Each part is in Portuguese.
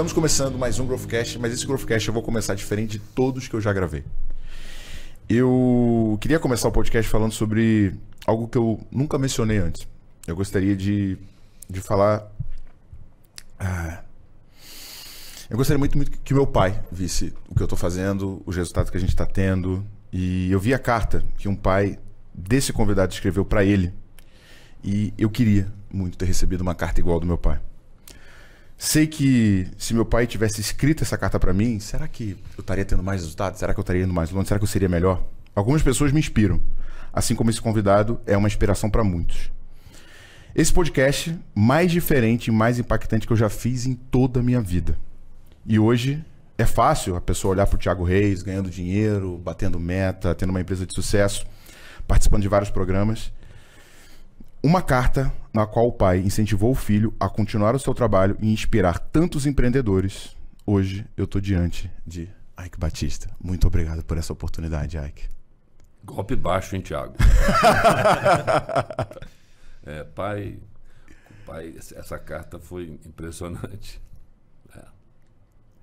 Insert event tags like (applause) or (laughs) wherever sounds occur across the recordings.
Estamos começando mais um Growthcast, mas esse Growthcast eu vou começar diferente de todos que eu já gravei. Eu queria começar o podcast falando sobre algo que eu nunca mencionei antes. Eu gostaria de, de falar. Ah, eu gostaria muito, muito que meu pai visse o que eu estou fazendo, os resultados que a gente está tendo. E eu vi a carta que um pai desse convidado escreveu para ele. E eu queria muito ter recebido uma carta igual do meu pai. Sei que se meu pai tivesse escrito essa carta para mim, será que eu estaria tendo mais resultados? Será que eu estaria indo mais longe? Será que eu seria melhor? Algumas pessoas me inspiram, assim como esse convidado é uma inspiração para muitos. Esse podcast mais diferente e mais impactante que eu já fiz em toda a minha vida. E hoje é fácil a pessoa olhar para o Thiago Reis ganhando dinheiro, batendo meta, tendo uma empresa de sucesso, participando de vários programas. Uma carta na qual o pai incentivou o filho a continuar o seu trabalho e inspirar tantos empreendedores. Hoje eu estou diante de Ike Batista. Muito obrigado por essa oportunidade, Ike. Golpe baixo, hein, Thiago? (laughs) é, pai, pai, essa carta foi impressionante. É.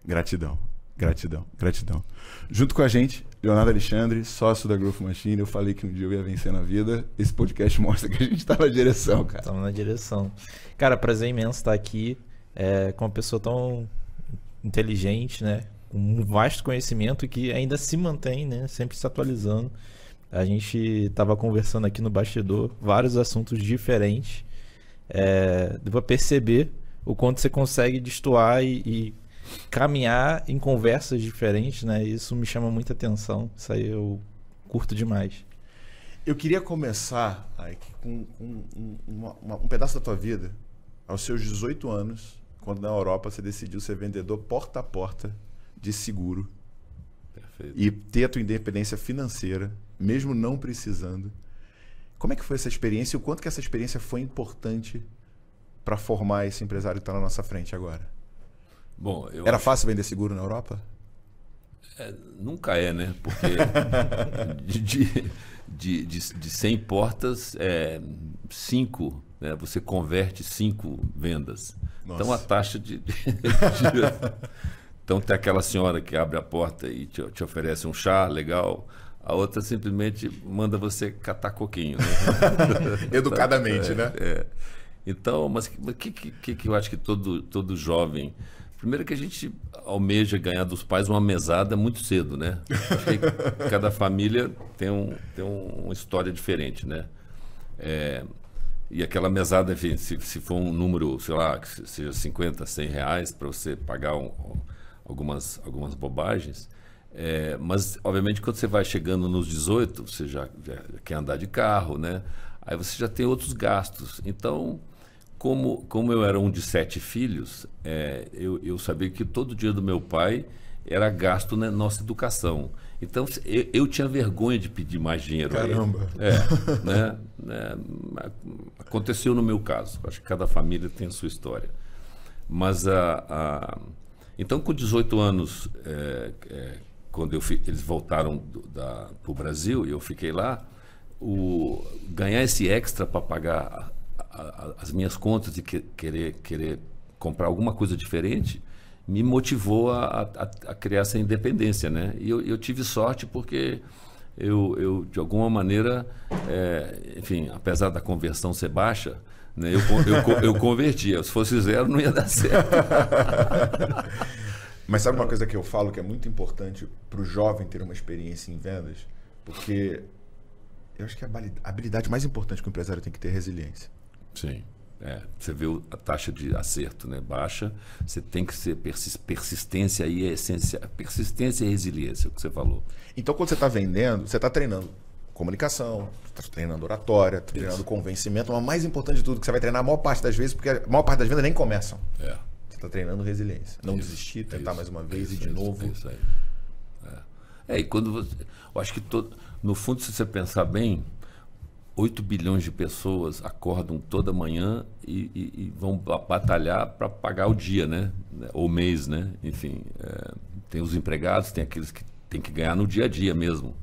Gratidão, gratidão, gratidão. Junto com a gente, Leonardo Alexandre, sócio da Growth Machine. Eu falei que um dia eu ia vencer na vida. Esse podcast (laughs) mostra que a gente está na direção, cara. Estamos na direção. Cara, prazer imenso estar aqui é, com uma pessoa tão inteligente, né? Com um vasto conhecimento que ainda se mantém, né? Sempre se atualizando. A gente estava conversando aqui no bastidor vários assuntos diferentes. É, para perceber o quanto você consegue destoar e, e caminhar em conversas diferentes, né? Isso me chama muita atenção. Isso aí eu curto demais. Eu queria começar, Ike, com um, um, uma, um pedaço da tua vida, aos seus 18 anos, quando na Europa você decidiu ser vendedor porta a porta de seguro. Perfeito. E ter a tua independência financeira, mesmo não precisando. Como é que foi essa experiência e o quanto que essa experiência foi importante para formar esse empresário que está na nossa frente agora? Bom, Era acho... fácil vender seguro na Europa? É, nunca é, né? Porque (laughs) de, de, de, de, de 100 portas, é, 5, né? você converte 5 vendas. Nossa. Então a taxa de, (laughs) Então tem aquela senhora que abre a porta e te, te, oferece um chá legal. A outra simplesmente manda você catar coquinho. Né? (laughs) Educadamente, é, né? É. Então, mas o que, que, que eu acho que todo, todo jovem Primeiro que a gente almeja ganhar dos pais uma mesada muito cedo, né? Cada família tem, um, tem uma história diferente, né? É, e aquela mesada, enfim, se, se for um número, sei lá, que seja 50, 100 reais para você pagar um, algumas, algumas bobagens. É, mas, obviamente, quando você vai chegando nos 18, você já, já quer andar de carro, né? Aí você já tem outros gastos. Então, como, como eu era um de sete filhos, é, eu, eu sabia que todo dia do meu pai era gasto na nossa educação. Então eu, eu tinha vergonha de pedir mais dinheiro. Caramba! É, né, né, aconteceu no meu caso. Acho que cada família tem a sua história. Mas a, a então com 18 anos, é, é, quando eu, eles voltaram para o Brasil e eu fiquei lá, o, ganhar esse extra para pagar as minhas contas de que, querer, querer comprar alguma coisa diferente me motivou a, a, a criar essa independência, né? E eu, eu tive sorte porque eu, eu de alguma maneira, é, enfim, apesar da conversão ser baixa, né, eu, eu, eu convertia. Se fosse zero, não ia dar certo. (laughs) Mas sabe uma coisa que eu falo que é muito importante para o jovem ter uma experiência em vendas? Porque eu acho que a habilidade mais importante que o empresário tem que ter é resiliência. Sim. É, você vê a taxa de acerto né, baixa, você tem que ser persistência e é essencial. Persistência e resiliência, é o que você falou. Então, quando você está vendendo, você está treinando comunicação, está treinando oratória, tá treinando convencimento, mas mais importante de tudo, que você vai treinar a maior parte das vezes, porque a maior parte das vendas nem começam. É. Você está treinando resiliência. Não isso, desistir, tentar isso, mais uma vez isso, e de novo. Isso aí. É. é, e quando você. Eu acho que todo, no fundo, se você pensar bem, 8 bilhões de pessoas acordam toda manhã e, e, e vão batalhar para pagar o dia, né? Ou mês, né? Enfim, é, tem os empregados, tem aqueles que tem que ganhar no dia a dia mesmo.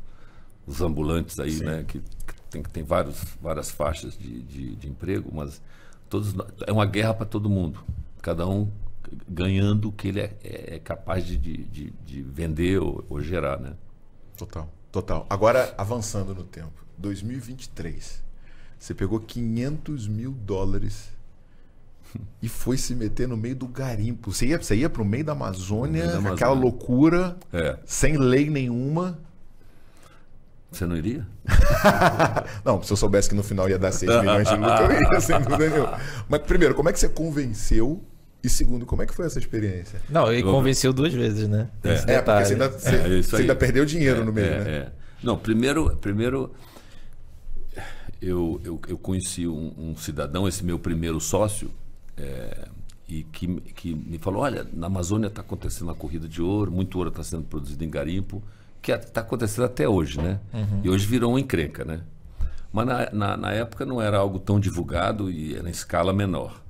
Os ambulantes aí, Sim. né? Que, que, tem, tem vários, várias faixas de, de, de emprego, mas todos é uma guerra para todo mundo. Cada um ganhando o que ele é, é capaz de, de, de, de vender ou, ou gerar, né? Total, total. Agora, avançando no tempo. 2023. Você pegou 500 mil dólares e foi se meter no meio do garimpo. Você ia, você ia pro meio da Amazônia, meio da Amazônia. aquela loucura, É. sem lei nenhuma. Você não iria? (laughs) Não, se eu soubesse que no final ia dar 6 milhões de luta, eu iria, (laughs) sem dúvida nenhuma. Mas, primeiro, como é que você convenceu? E segundo, como é que foi essa experiência? Não, ele convenceu duas vezes, né? Esse É, porque você ainda, você, É, isso você ainda perdeu dinheiro É, no meio, é, né? é. Não, primeiro, primeiro eu, eu, eu conheci um, um cidadão, esse meu primeiro sócio, é, e que, que me falou: olha, na Amazônia está acontecendo uma corrida de ouro, muito ouro está sendo produzido em garimpo, que está acontecendo até hoje, né? E hoje virou uma encrenca, né? Mas na, na, na época não era algo tão divulgado e era em escala menor.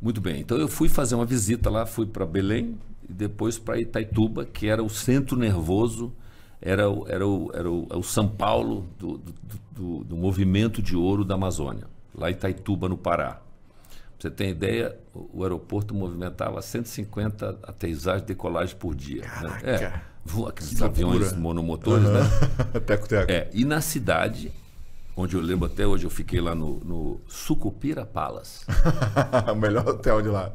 Muito bem, então eu fui fazer uma visita lá, fui para Belém e depois para Itaituba, que era o centro nervoso, era o, era o, era o, é o São Paulo do, do, do- do movimento de ouro da Amazônia, lá em Itaituba, no Pará. Pra você ter ideia, o, o aeroporto movimentava 150 aterrissagens e decolagens por dia. né? Caraca, É, voa aqueles aviões monomotores, né? (laughs) teco, teco. É, e na cidade, onde eu lembro até hoje, eu fiquei lá no, no Sucupira Palace, (laughs) o melhor hotel de lá.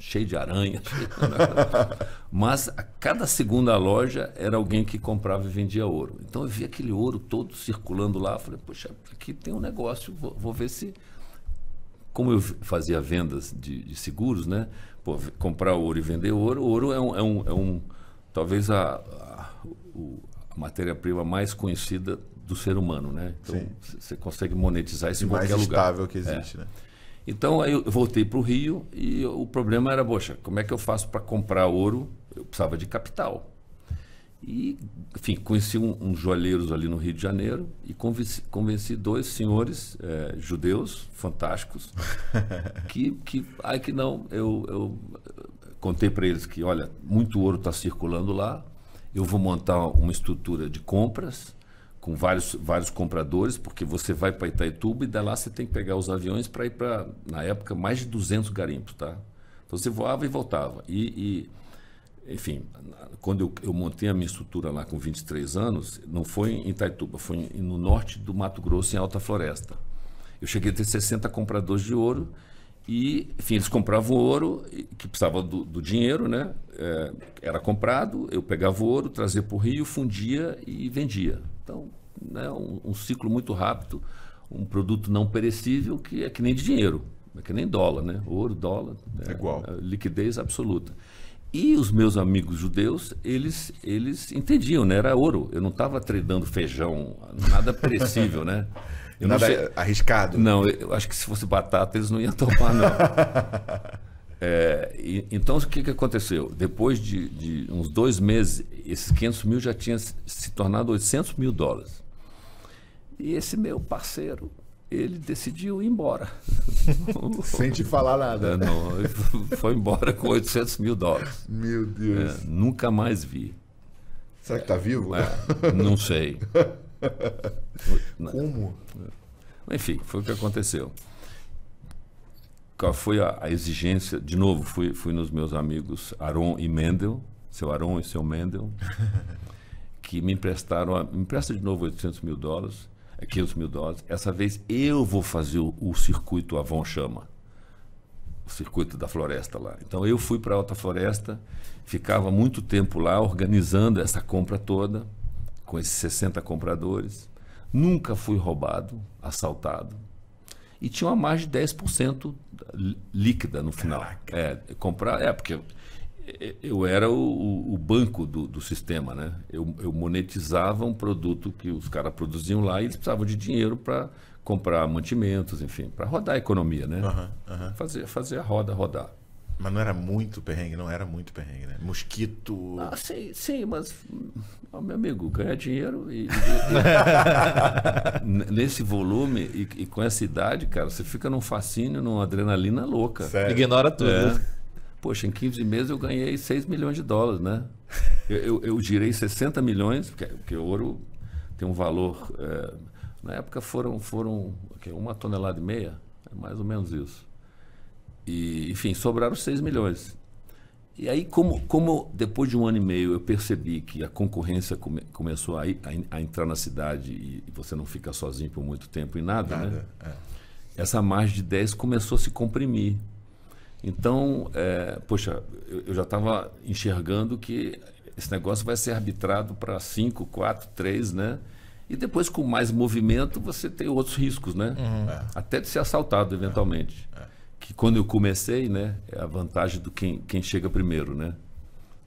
Cheio de aranha. (laughs) cheio de- Mas a cada segunda loja era alguém que comprava e vendia ouro. Então eu vi aquele ouro todo circulando lá. Falei, poxa, aqui tem um negócio, vou, vou ver se. Como eu fazia vendas de, de seguros, né? Pô, comprar ouro e vender ouro, ouro é um. É um, é um talvez a, a, a matéria-prima mais conhecida do ser humano, né? Então você consegue monetizar isso E em mais qualquer lugar. estável que existe, né? Então aí eu voltei para o Rio e o problema era, poxa, como é que eu faço para comprar ouro? Eu precisava de capital. E, enfim, conheci um- uns joalheiros ali no Rio de Janeiro e convenci, convenci dois senhores eh, judeus fantásticos (laughs) que, que, ai que não, eu, eu contei para eles que, olha, muito ouro está circulando lá, eu vou montar uma estrutura de compras com vários, vários compradores, porque você vai para Itaituba e da lá você tem que pegar os aviões para ir para, na época, mais de 200 garimpos, tá? Então você voava e voltava. E, e, enfim, quando eu, eu montei a minha estrutura lá com 23 anos, não foi em Itaituba, foi no norte do Mato Grosso, em Alta Floresta. Eu cheguei a ter 60 compradores de ouro e, enfim, eles compravam ouro, que precisava do, do dinheiro, né? É, era comprado, eu pegava o ouro, trazia para o Rio, fundia e vendia. Então, né, um, um ciclo muito rápido, um produto não perecível que é que nem de dinheiro, é que nem dólar, né? Ouro, dólar, É igual. liquidez absoluta. E os meus amigos judeus, eles, eles entendiam, né? Era ouro. Eu não estava tradando feijão, nada perecível, né? (laughs) Eu não Nada sei- arriscado. não, eu acho que se fosse batata eles não iam topar, não. (laughs) É, e- então, o que, que aconteceu? Depois de, de uns dois meses, esses 500 mil já tinham se- tornado 800 mil dólares. E esse meu parceiro, ele decidiu ir embora. (laughs) Sem te falar nada. É, não, foi embora com 800 mil dólares. Meu É, Deus. nunca mais vi. Será que tá vivo? É, não sei. (laughs) Como? Enfim, foi o que aconteceu. Qual foi a, a exigência? De novo, fui, fui nos meus amigos Aron e Mendel, seu Aron e seu Mendel, (laughs) que me emprestaram, a- me empresta de novo 800 mil dólares, eh, 500 mil dólares. Essa vez eu vou fazer o, o circuito Avon Chama, o circuito da floresta lá. Então eu fui para a Alta Floresta, ficava muito tempo lá organizando essa compra toda, com esses 60 compradores. Nunca fui roubado, assaltado. E tinha uma margem de 10% lí- líquida no final. É, comprar, é, porque eu era o, o- banco do, do sistema, né? Eu, eu monetizava um produto que os caras produziam lá e eles precisavam de dinheiro para comprar mantimentos, enfim, para rodar a economia, né? Aham, aham. Fazer, fazer a roda rodar. Mas não era muito perrengue, não era muito perrengue, né? Mosquito. Ah, sim, sim, mas, ó, meu amigo, ganhar dinheiro e, (laughs) nesse volume e, e com essa idade, cara, você fica num fascínio, numa adrenalina louca. Sério. Ignora tudo. É. Poxa, em 15 meses eu ganhei 6 milhões de dólares, né? (laughs) Eu, eu, eu girei 60 milhões, porque, porque o ouro tem um valor. é, na época foram, foram o quê? uma tonelada e meia, é mais ou menos isso. E, enfim, sobraram 6 milhões. e aí, como, como depois de um ano e meio eu percebi que a concorrência come, começou a, a, a, entrar na cidade e, e, você não fica sozinho por muito tempo em nada, nada né? É. Essa margem de 10 começou a se comprimir. Então, é, poxa, eu, eu já estava enxergando que esse negócio vai ser arbitrado para 5, 4, 3, né? E depois, com mais movimento, você tem outros riscos, né? Uhum. É. Até de ser assaltado, eventualmente. É. Que quando eu comecei, né? É a vantagem do quem, quem chega primeiro, né?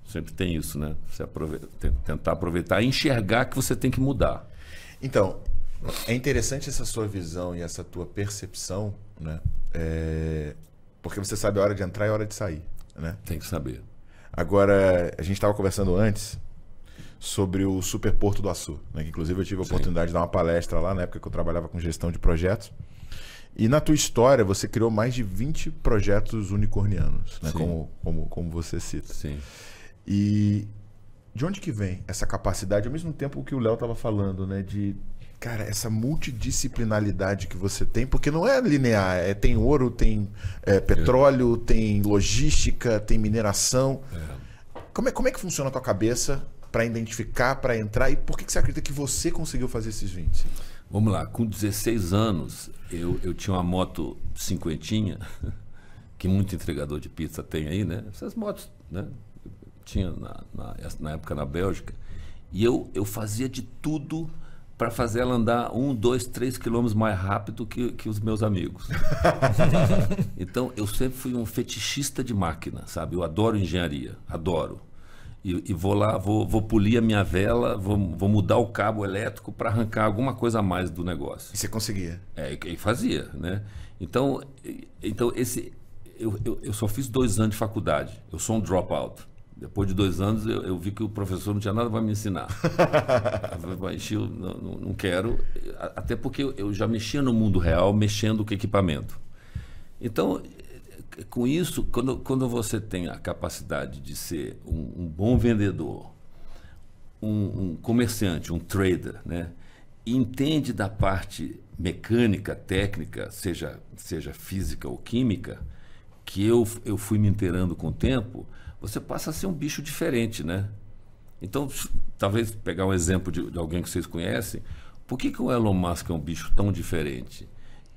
Sempre tem isso, né? Você aproveita, tentar aproveitar e enxergar que você tem que mudar. Então, é interessante essa sua visão e essa tua percepção, né? É... Porque você sabe a hora de entrar e a hora de sair, né? Tem que saber. Agora, a gente estava conversando antes sobre o Superporto do Açu, né? que inclusive eu tive a Sim. oportunidade de dar uma palestra lá na época que eu trabalhava com gestão de projetos. E na tua história, você criou mais de 20 projetos unicornianos, né? como, como, como você cita. Sim. E de onde que vem essa capacidade, ao mesmo tempo que o Léo estava falando, né? de cara, essa multidisciplinaridade que você tem, porque não é linear, é, tem ouro, tem é, petróleo, é. tem logística, tem mineração. É. Como, é, como é que funciona a tua cabeça para identificar, para entrar e por que, que você acredita que você conseguiu fazer esses 20? Vamos lá, com 16 anos, eu, eu tinha uma moto cinquentinha, (laughs) que muito entregador de pizza tem aí, né? Essas motos, né? Tinha na, na, na época na Bélgica. E eu, eu fazia de tudo para fazer ela andar um, dois, três quilômetros mais rápido que, que os meus amigos. (laughs) então, eu sempre fui um fetichista de máquina, sabe? Eu adoro engenharia, adoro. E, e vou lá, vou, vou polir a minha vela, vou, vou mudar o cabo elétrico para arrancar alguma coisa a mais do negócio. E você conseguia? É, e, e fazia, né? Então, então esse, eu, eu, eu só fiz dois anos de faculdade. Eu sou um dropout. Depois de dois anos, eu, eu, vi que o professor não tinha nada para me ensinar. (laughs) eu não, não, quero, até porque eu já mexia no mundo real, mexendo com equipamento. Então, com isso, quando, quando você tem a capacidade de ser um, um bom vendedor, um, um, comerciante, um trader, né, entende da parte mecânica, técnica, seja, seja física ou química, que eu, eu fui me inteirando com o tempo você passa a ser um bicho diferente, né? Então, talvez pegar um exemplo de, de alguém que vocês conhecem, por que, que o Elon Musk é um bicho tão diferente?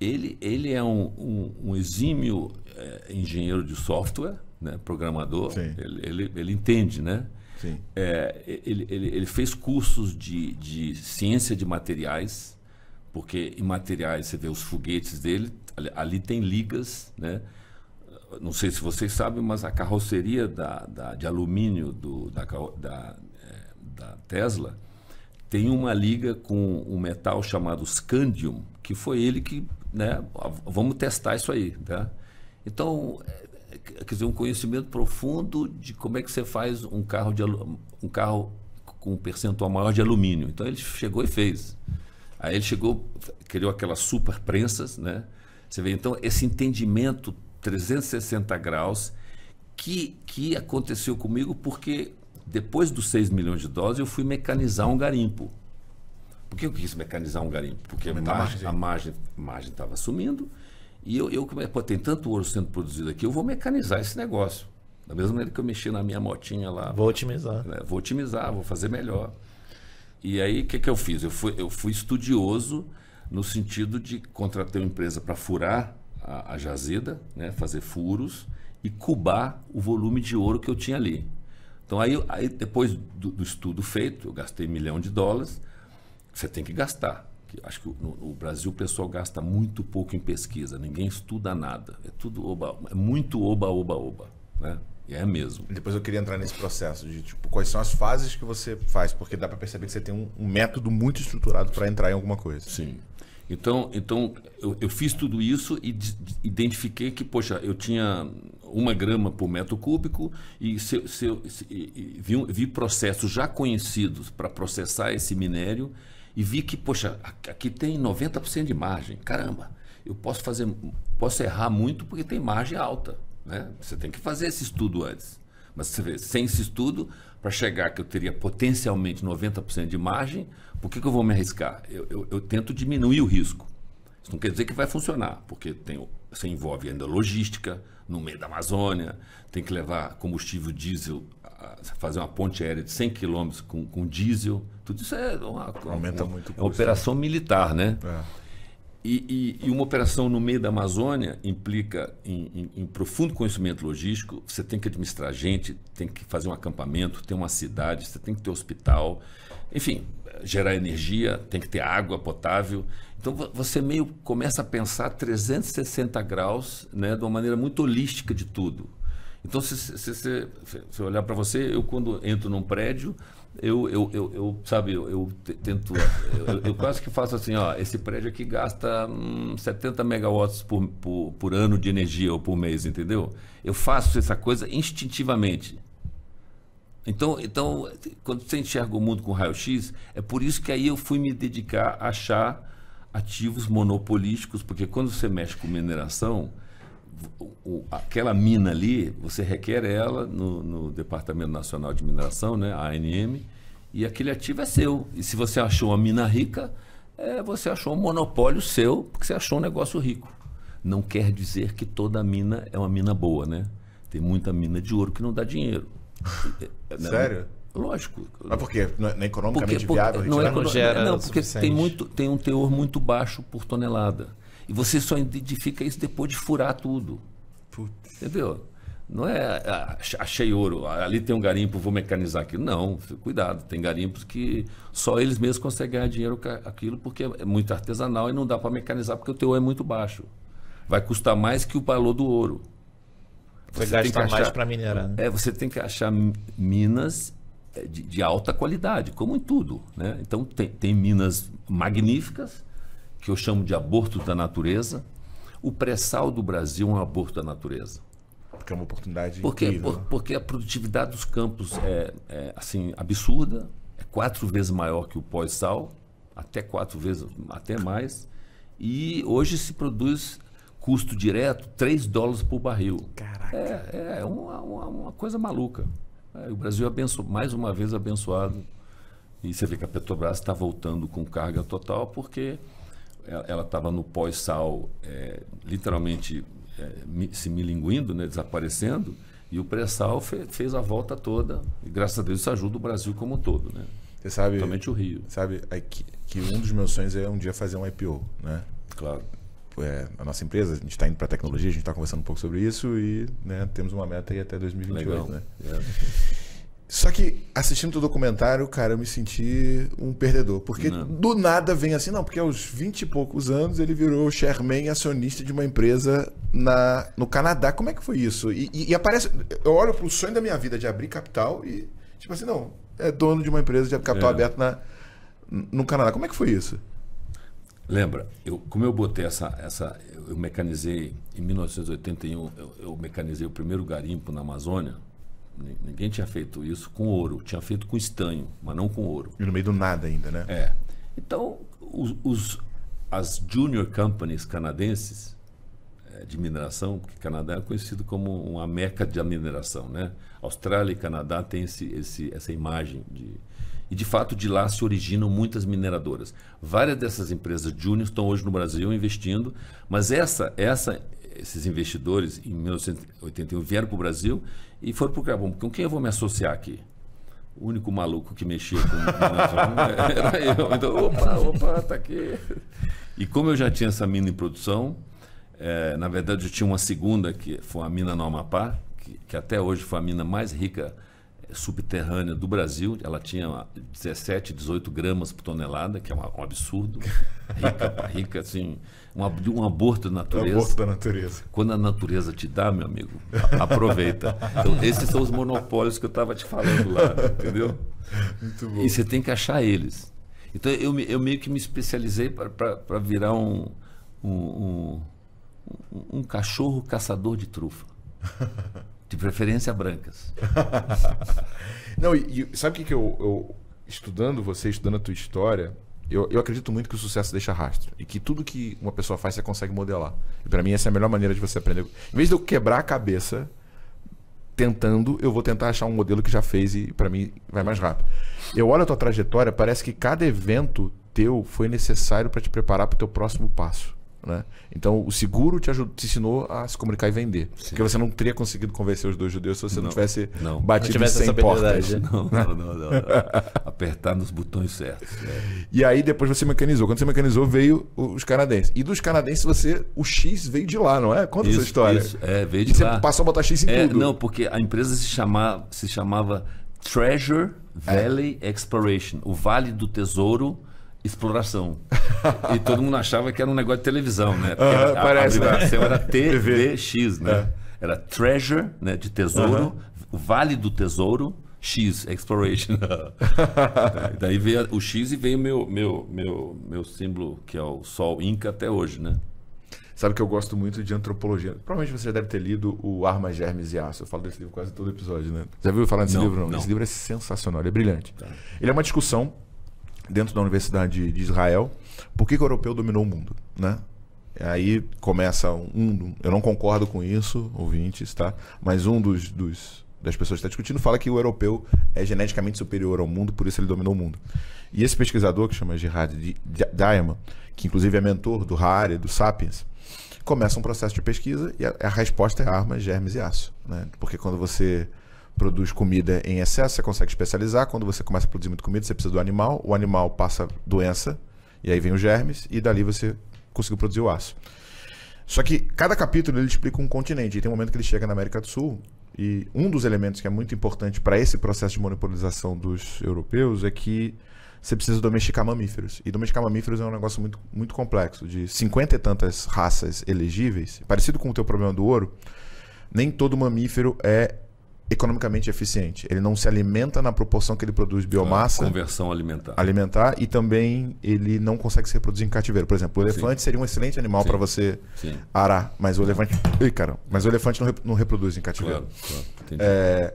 Ele, ele é um, um, um exímio é, engenheiro de software, né? programador, ele, ele, ele, entende, né? É, ele, ele, ele fez cursos de, de ciência de materiais, porque em materiais você vê os foguetes dele, ali, ali tem ligas, né? não sei se vocês sabem, mas a carroceria da, da de alumínio do, da, da, é, da, Tesla tem uma liga com um metal chamado scandium, que foi ele que, né, vamos testar isso aí, tá? Então, é, quer dizer, um conhecimento profundo de como é que você faz um carro de um carro com um percentual maior de alumínio. Então ele chegou e fez. Aí ele chegou, criou aquelas super prensas, né? Você vê então esse entendimento 360 graus, que, que aconteceu comigo porque depois dos 6 milhões de dólares eu fui mecanizar um garimpo. Por que eu quis mecanizar um garimpo? Porque a margem, a margem margem estava sumindo e eu, eu pô, tem tanto ouro sendo produzido aqui, eu vou mecanizar esse negócio. Da mesma maneira que eu mexi na minha motinha lá. Vou otimizar. Né? Vou otimizar, vou fazer melhor. E aí, o que, que eu fiz? Eu fui, eu fui estudioso no sentido de contratar uma empresa para furar a, a jazida, né, fazer furos e cubar o volume de ouro que eu tinha ali. Então aí, aí depois do, do, estudo feito, eu gastei um milhão de dólares. Você tem que gastar. Acho que no, no, Brasil o pessoal gasta muito pouco em pesquisa. Ninguém estuda nada. É tudo oba, é muito oba, oba, oba, né? E é mesmo. Depois eu queria entrar nesse processo de tipo quais são as fases que você faz, porque dá para perceber que você tem um, um método muito estruturado para entrar em alguma coisa. Sim. Então, então eu, eu fiz tudo isso e identifiquei que, poxa, eu tinha uma grama por metro cúbico e, se, se, se, e vi, vi, processos já conhecidos para processar esse minério e vi que, poxa, aqui tem 90% de margem. Caramba, eu posso fazer, posso errar muito porque tem margem alta. Né? Você tem que fazer esse estudo antes. Mas você vê, sem esse estudo, para chegar que eu teria potencialmente 90% de margem, por que, que eu vou me arriscar? Eu, eu, eu, tento diminuir o risco. Isso não quer dizer que vai funcionar, porque tem, você envolve ainda logística, no meio da Amazônia, tem que levar combustível diesel, fazer uma ponte aérea de 100 quilômetros com, com diesel. Tudo isso é uma, Aumenta uma- muito é uma custo, operação militar, né? É. E, e- e uma operação no meio da Amazônia implica em, em- em profundo conhecimento logístico. Você tem que administrar gente, tem que fazer um acampamento, ter uma cidade, você tem que ter hospital, enfim, gerar energia, tem que ter água potável. Então vo- você meio começa a pensar 360 graus, né, de uma maneira muito holística de tudo. Então, se você olhar para você, eu quando entro num prédio, eu, eu, eu, eu, sabe, eu, eu te- tento, eu, eu quase que faço assim, ó, esse prédio aqui gasta hum, 70 megawatts por, por, por ano de energia ou por mês, entendeu? Eu faço essa coisa instintivamente. Então, então, quando você enxerga o mundo com raio-x, é por isso que aí eu fui me dedicar a achar ativos monopolísticos, porque quando você mexe com mineração, o- o- aquela mina ali, você requer ela no, no Departamento Nacional de Mineração, né, a ANM, e aquele ativo é seu. E se você achou uma mina rica, é, você achou um monopólio seu, porque você achou um negócio rico. Não quer dizer que toda mina é uma mina boa, né? Tem muita mina de ouro que não dá dinheiro. É, né? Sério? Lógico. Mas por quê? Não é é economicamente Porque- viável? não, é? Não gera não, porque tem, muito, tem um teor muito baixo por tonelada. E você só identifica isso depois de furar tudo. Putz. Entendeu? Não é ah, achei ouro, ali tem um garimpo, vou mecanizar aquilo. Não, cuidado, tem garimpos que só eles mesmos conseguem ganhar dinheiro com aquilo porque é muito artesanal e não dá para mecanizar porque o teor é muito baixo. Vai custar mais que o valor do ouro. Vai Você tem que gastar mais achar- para minerar. Né? é, você tem que achar mi- minas é, de, de alta qualidade, como em tudo. Né? Então, tem, tem minas magníficas, que eu chamo de aborto da natureza. O pré-sal do Brasil é um aborto da natureza. Porque é uma oportunidade Por quê? incrível. Por- porque a produtividade dos campos é, é, assim absurda, é quatro vezes maior que o pós-sal, até quatro vezes, até mais. E hoje se produz custo direto 3 dólares por barril. Caraca. É, é uma, uma, uma coisa maluca. É, o Brasil é abenço, mais uma vez abençoado. E você vê que a Petrobras está voltando com carga total porque ela estava no pós-sal, é, literalmente é, se milinguindo, né, desaparecendo, e o pré-sal fe- fez a volta toda. E graças a Deus isso ajuda o Brasil como um todo, né? Você sabe, Principalmente o Rio, sabe é que, que um dos meus sonhos é um dia fazer um IPO, né? claro. É, a nossa empresa, a gente está indo para tecnologia, a gente está conversando um pouco sobre isso e né, temos uma meta aí até 2028, Legal. né? É. Só que assistindo o documentário, cara, eu me senti um perdedor. Porque Não. do nada vem assim, não, porque aos 20 e poucos anos ele virou chairman acionista de uma empresa na, no Canadá. Como é que foi isso? E, e- e aparece. Eu olho pro sonho da minha vida de abrir capital e, tipo assim, não, é dono de uma empresa de capital É. aberto na, no Canadá. Como é que foi isso? Lembra, eu, como eu botei essa, essa. Eu mecanizei, em 1981, eu, eu mecanizei o primeiro garimpo na Amazônia. Ni- Ninguém tinha feito isso com ouro, tinha feito com estanho, mas não com ouro. E no meio do nada ainda, né? É. Então, os, os- as junior companies canadenses eh, de mineração, porque Canadá é conhecido como uma meca da mineração, né? Austrália e Canadá têm esse, esse, essa imagem de e de fato de lá se originam muitas mineradoras. Várias dessas empresas júnior estão hoje no Brasil investindo, mas essa, essa, esses investidores em 1981 vieram para o Brasil e foram procurar, bom, com quem eu vou me associar aqui? O único maluco que mexia com (laughs) era eu. Então, opa, opa, tá aqui. E como eu já tinha essa mina em produção, eh, na verdade eu tinha uma segunda, que foi a mina no Amapá, que, que até hoje foi a mina mais rica eh, subterrânea do Brasil. Ela tinha uma 17, 18 gramas por tonelada, que é uma- um absurdo. Rica, rica, assim, um, um aborto da natureza. aborto da natureza. Quando a natureza te dá, meu amigo, aproveita. Então, esses são os monopólios que eu estava te falando lá, entendeu? Muito bom. E você tem que achar eles. Então, eu, eu meio que me especializei para virar um, um, um, um- um cachorro caçador de trufa. De preferência brancas. (laughs) Não, e, e sabe o que, que eu, eu- Estudando você, estudando a tua história, eu, eu acredito muito que o sucesso deixa rastro. E que tudo que uma pessoa faz, você consegue modelar. E pra mim, essa é a melhor maneira de você aprender. Em vez de eu quebrar a cabeça tentando, eu vou tentar achar um modelo que já fez e pra mim vai mais rápido. Eu olho a tua trajetória, parece que cada evento teu foi necessário pra te preparar pro teu próximo passo. Né? Então o seguro te, ajudou, te ensinou a se comunicar e vender. Sim. Porque você não teria conseguido convencer os dois judeus se você não, não tivesse não. batido não tivesse 100 portas. (laughs) Não, não, não, não, (laughs) Apertar nos botões certos. É. E aí depois você mecanizou. Quando você mecanizou, veio os canadenses. E dos canadenses, você. O X veio de lá, não é? Conta isso, essa história. Isso, é, veio de e lá. Você passou a botar X em é, tudo. Não, porque a empresa se chamava, se chamava Treasure Valley é. Exploration o Vale do Tesouro exploração. e todo mundo achava que era um negócio de televisão, né? Uh, a, parece, a né? era (laughs) TVX, né? É. Era Treasure, né, de tesouro, o Vale do Tesouro, X, Exploration. (laughs) Daí veio o X e veio meu, meu, meu, meu símbolo, que é o Sol Inca até hoje, né? Sabe que eu gosto muito de antropologia. Provavelmente você já deve ter lido o Armas, Germes e Aço. Eu falo desse livro quase todo episódio, né? Já viu falar desse não, livro? Não? não. Esse livro é sensacional, ele é brilhante. Tá. Ele é uma discussão dentro da Universidade de Israel por que, que o europeu dominou o mundo, né? Aí começa um, eu não concordo com isso, ouvintes, tá? Mas um dos, dos das pessoas que está discutindo fala que o europeu é geneticamente superior ao mundo, por isso ele dominou o mundo. E esse pesquisador que chama Gerard Diamond, que inclusive é mentor do Harari, do Sapiens, começa um processo de pesquisa e a, a resposta é armas, germes e aço, né? Porque quando você produz comida em excesso, você consegue especializar. Quando você começa a produzir muito comida, você precisa do animal. O animal passa doença, e aí vem os germes, e dali você conseguiu produzir o aço. Só que cada capítulo ele explica um continente. E tem um momento que ele chega na América do Sul. E um dos elementos que é muito importante para esse processo de monopolização dos europeus é que você precisa domesticar mamíferos. E domesticar mamíferos é um negócio muito, muito complexo. De cinquenta e tantas raças elegíveis, parecido com o teu problema do ouro, nem todo mamífero é economicamente eficiente. Ele não se alimenta na proporção que ele produz biomassa. conversão alimentar. Alimentar e também ele não consegue se reproduzir em cativeiro. Por exemplo, o elefante Sim. seria um excelente animal para você Sim. arar, mas o elefante, (laughs) Ui, cara, mas o elefante não, não reproduz em cativeiro. Claro, claro. É...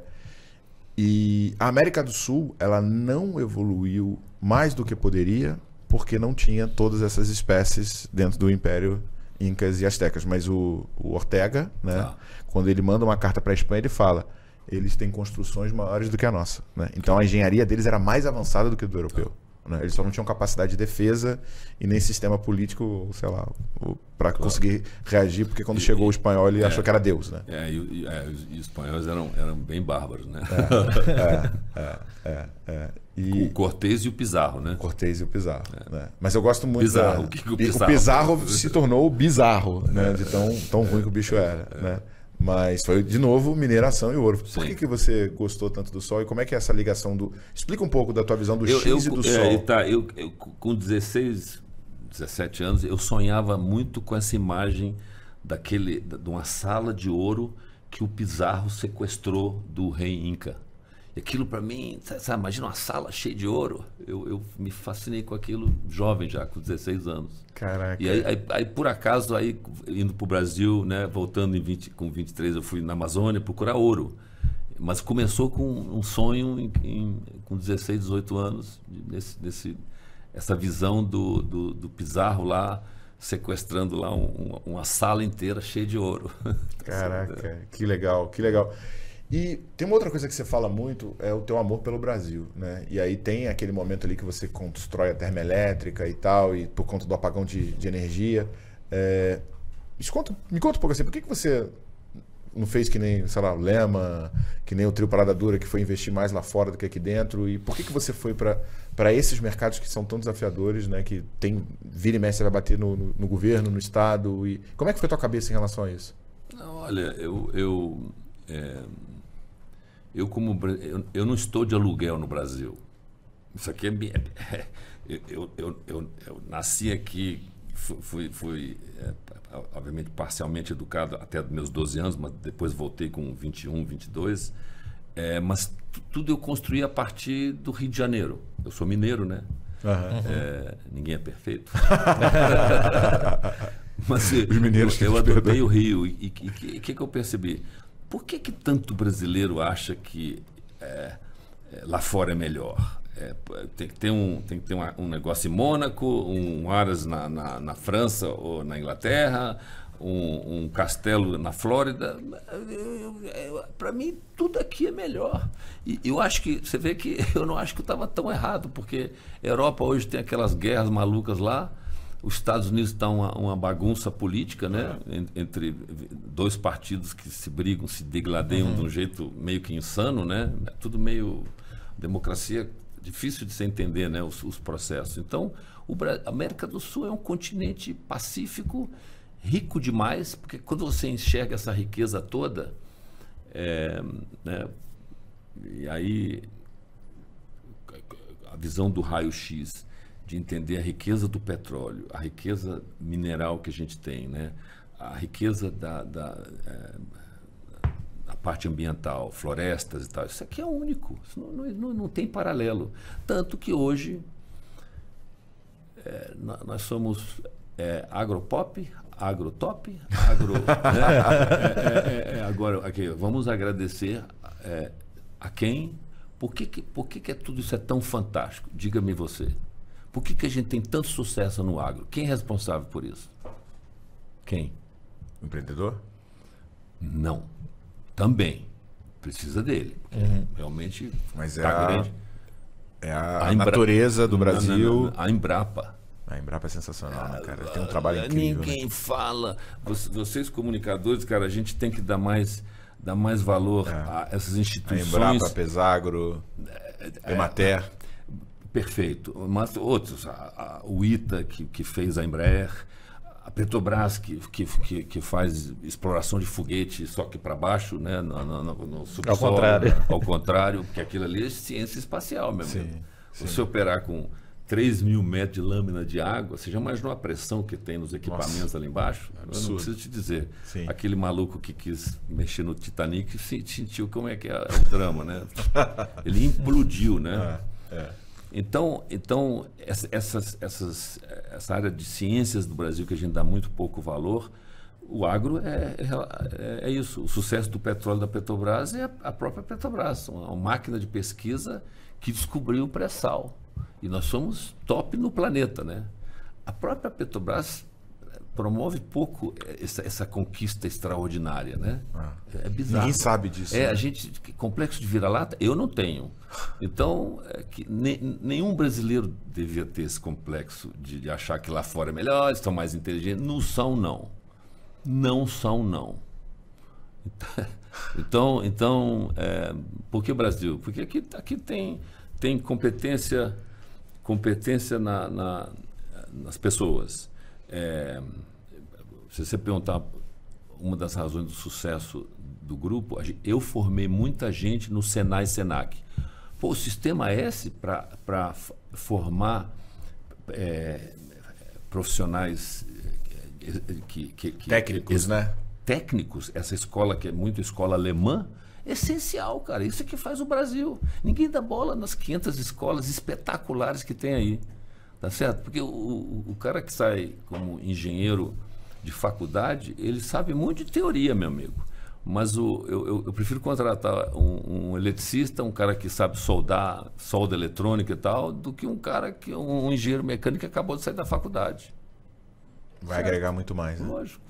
E a América do Sul, ela não evoluiu mais do que poderia, porque não tinha todas essas espécies dentro do Império Incas e Astecas. Mas o, o Ortega, né, ah. quando ele manda uma carta para a Espanha, ele fala: eles têm construções maiores do que a nossa. Né? Então a engenharia deles era mais avançada do que a do europeu. Né? Eles só não tinham capacidade de defesa e nem sistema político, sei lá, para claro. conseguir reagir, porque quando e, chegou o espanhol ele é, achou que era Deus. Né? É, e, e, é, os, os espanhóis eram, eram bem bárbaros. Né? É, é, e... O Cortez e o Pizarro, né? O Cortez e o Pizarro. Né? Mas eu gosto muito. Bizarro. Da... O, que que o Pizarro? O Pizarro se tornou bizarro, né? De tão, tão ruim que o bicho era. Né? Mas foi, de novo, mineração e ouro. Por que, que você gostou tanto do sol e como é que é essa ligação do. Explica um pouco da tua visão do eu, X eu, e do é, sol. Tá, eu, eu, com 16, 17 anos, eu sonhava muito com essa imagem daquele, de uma sala de ouro que o Pizarro sequestrou do rei Inca. Aquilo para mim, sabe, imagina uma sala cheia de ouro. Eu, eu me fascinei com aquilo jovem já, com 16 anos. Caraca. E aí, aí, aí por acaso, aí indo para o Brasil, né, voltando em 20, com 23, eu fui na Amazônia procurar ouro. Mas começou com um sonho em, em, com 16, 18 anos, nesse, nesse, essa visão do, do, do Pizarro lá, sequestrando lá um, uma sala inteira cheia de ouro. (laughs) Caraca, que legal, que legal. E tem uma outra coisa que você fala muito, é o teu amor pelo Brasil, né? E aí tem aquele momento ali que você constrói a termoelétrica e tal, e por conta do apagão de, de energia. É... Me, conta, me conta um pouco assim, por que, que você não fez que nem, sei lá, o Lema, que nem o Trio Parada Dura, que foi investir mais lá fora do que aqui dentro? E por que, que você foi para esses mercados que são tão desafiadores, né? Que tem, vira e você vai bater no, no, no, governo, no Estado? E como é que foi a tua cabeça em relação a isso? Olha, eu... eu é eu, como, eu, eu não estou de aluguel no Brasil. Isso aqui é. é eu, eu, eu, eu, nasci aqui, fui, fui é, obviamente, parcialmente educado até meus 12 anos, mas depois voltei com 21, 22. É, mas tudo eu construí a partir do Rio de Janeiro. Eu sou mineiro, né? Uhum. É, ninguém é perfeito. (laughs) mas Os mineiros eu, eu adorei o Rio. E o que, que, que eu percebi? Por que, que tanto brasileiro acha que é, é, lá fora é melhor? É, tem que ter, um, tem que ter uma, um negócio em Mônaco, um Aras na, na, na França ou na Inglaterra, um, um castelo na Flórida. Para mim, tudo aqui é melhor. E eu acho que, você vê que (laughs) eu não acho que eu estava tão errado, porque Europa hoje tem aquelas guerras malucas lá, Os Estados Unidos está uma, uma bagunça política, né? Entre dois partidos que se brigam, se degladeiam uhum. de um jeito meio que insano, né? É tudo meio democracia difícil de se entender, né? Os, os processos. Então, o a América do Sul é um continente pacífico, rico demais, porque quando você enxerga essa riqueza toda, é, né? E aí a visão do raio-x de entender a riqueza do petróleo, a riqueza mineral que a gente tem, né? a riqueza da, da, é, da parte ambiental, florestas e tal. Isso aqui é único, isso não, não, não tem paralelo. Tanto que hoje é, nós somos é, agropop, agrotop, agro. (laughs) né? É, é, é, agora, aqui, vamos agradecer a quem. Por que, que, por que, que tudo isso é tão fantástico? Diga-me você. Por que, que a gente tem tanto sucesso no agro? Quem é responsável por isso? Quem? O empreendedor? Não. Também. Precisa dele. Uhum. Realmente. Mas é, tá a, é a, a natureza do Brasil. Não, não, a Embrapa. A Embrapa é sensacional, né, cara? Tem um trabalho incrível. Ninguém né? fala. Vocês, comunicadores, cara, a gente tem que dar mais, dar mais valor é. a essas instituições. A Embrapa, Pesagro, é, é Emater. Perfeito. Mas outros, a, a, o ITA, que, que fez a Embraer, a Petrobras, que, que, que, faz exploração de foguete só que para baixo, né, no, no, no subsolo. Ao contrário. Né? Ao contrário, porque aquilo ali é ciência espacial, meu amigo. Sim, Você operar com 3 mil metros de lâmina de água, você já imaginou a pressão que tem nos equipamentos Nossa, ali embaixo? É Eu não preciso te dizer. Sim. Aquele maluco que quis mexer no Titanic sentiu como é que é o drama, né? (laughs) Ele implodiu, né? É, é. Então, então essas, essas, essa área de ciências do Brasil que a gente dá muito pouco valor, o agro é, é, é isso. O sucesso do petróleo da Petrobras é a própria Petrobras, uma máquina de pesquisa que descobriu o pré-sal. E nós somos top no planeta, né? A própria Petrobras promove pouco essa, essa conquista extraordinária, né? Ah. É bizarro. Ninguém sabe disso. É, né? a gente, complexo de vira-lata, eu não tenho. Então, é que ne, nenhum brasileiro devia ter esse complexo de, de, achar que lá fora é melhor, estão mais inteligentes. Não são, não. Não são, não. (laughs) Então, então é, por que Brasil? Porque aqui, aqui tem, tem competência, competência na, na nas pessoas é, se você perguntar uma das razões do sucesso do grupo, eu formei muita gente no Senai e Senac. Pô, o sistema S para formar é, profissionais é, que, que, que, técnicos, né? Técnicos, essa escola que é muito escola alemã, é essencial, cara. Isso é que faz o Brasil. Ninguém dá bola nas 500 escolas espetaculares que tem aí. Tá certo? Porque o, o, cara que sai como engenheiro de faculdade, ele sabe muito de teoria, meu amigo. Mas o, eu, eu prefiro contratar um, um, eletricista, um cara que sabe soldar, solda eletrônica e tal, do que um cara que um, um engenheiro mecânico que acabou de sair da faculdade. Vai certo? agregar muito mais, né? Lógico.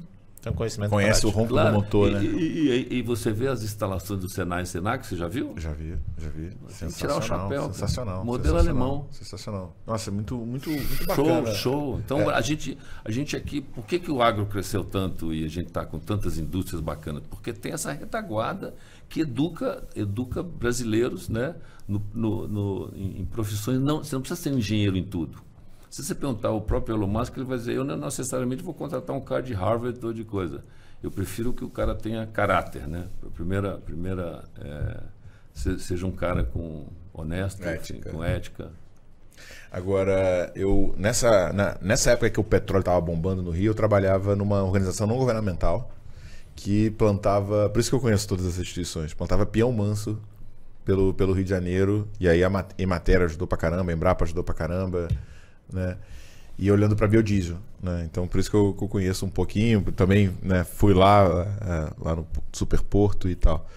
Tem um conhecimento Conhece prático. o ronco claro. do motor, e, né? E, e, e, você vê as instalações do Senai e Senac, você já viu? Já vi, já vi. Tirar o chapéu. Sensacional. Modelo sensacional, alemão. Sensacional. Nossa, é muito, muito, muito bacana. Show, show. Então, é. a, gente, a gente aqui, por que, que o agro cresceu tanto e a gente está com tantas indústrias bacanas? Porque tem essa retaguarda que educa, educa brasileiros né, no, no, no em, em profissões. Não, você não precisa ser um engenheiro em tudo. Se você perguntar ao próprio Elon Musk, ele vai dizer, eu não necessariamente vou contratar um cara de Harvard ou de coisa eu prefiro que o cara tenha caráter, né? A primeira, primeira é, seja um cara com honesto, ética. com ética. Agora, eu nessa, na, nessa época que o petróleo estava bombando no Rio, eu trabalhava numa organização não governamental que plantava, por isso que eu conheço todas as instituições, plantava peão manso pelo, pelo Rio de Janeiro, e aí a Emater ajudou pra caramba, a Embrapa ajudou pra caramba, né? e olhando para biodiesel. Né? Então, por isso que eu, que eu, conheço um pouquinho. Também né, fui lá, é, lá no Superporto e tal.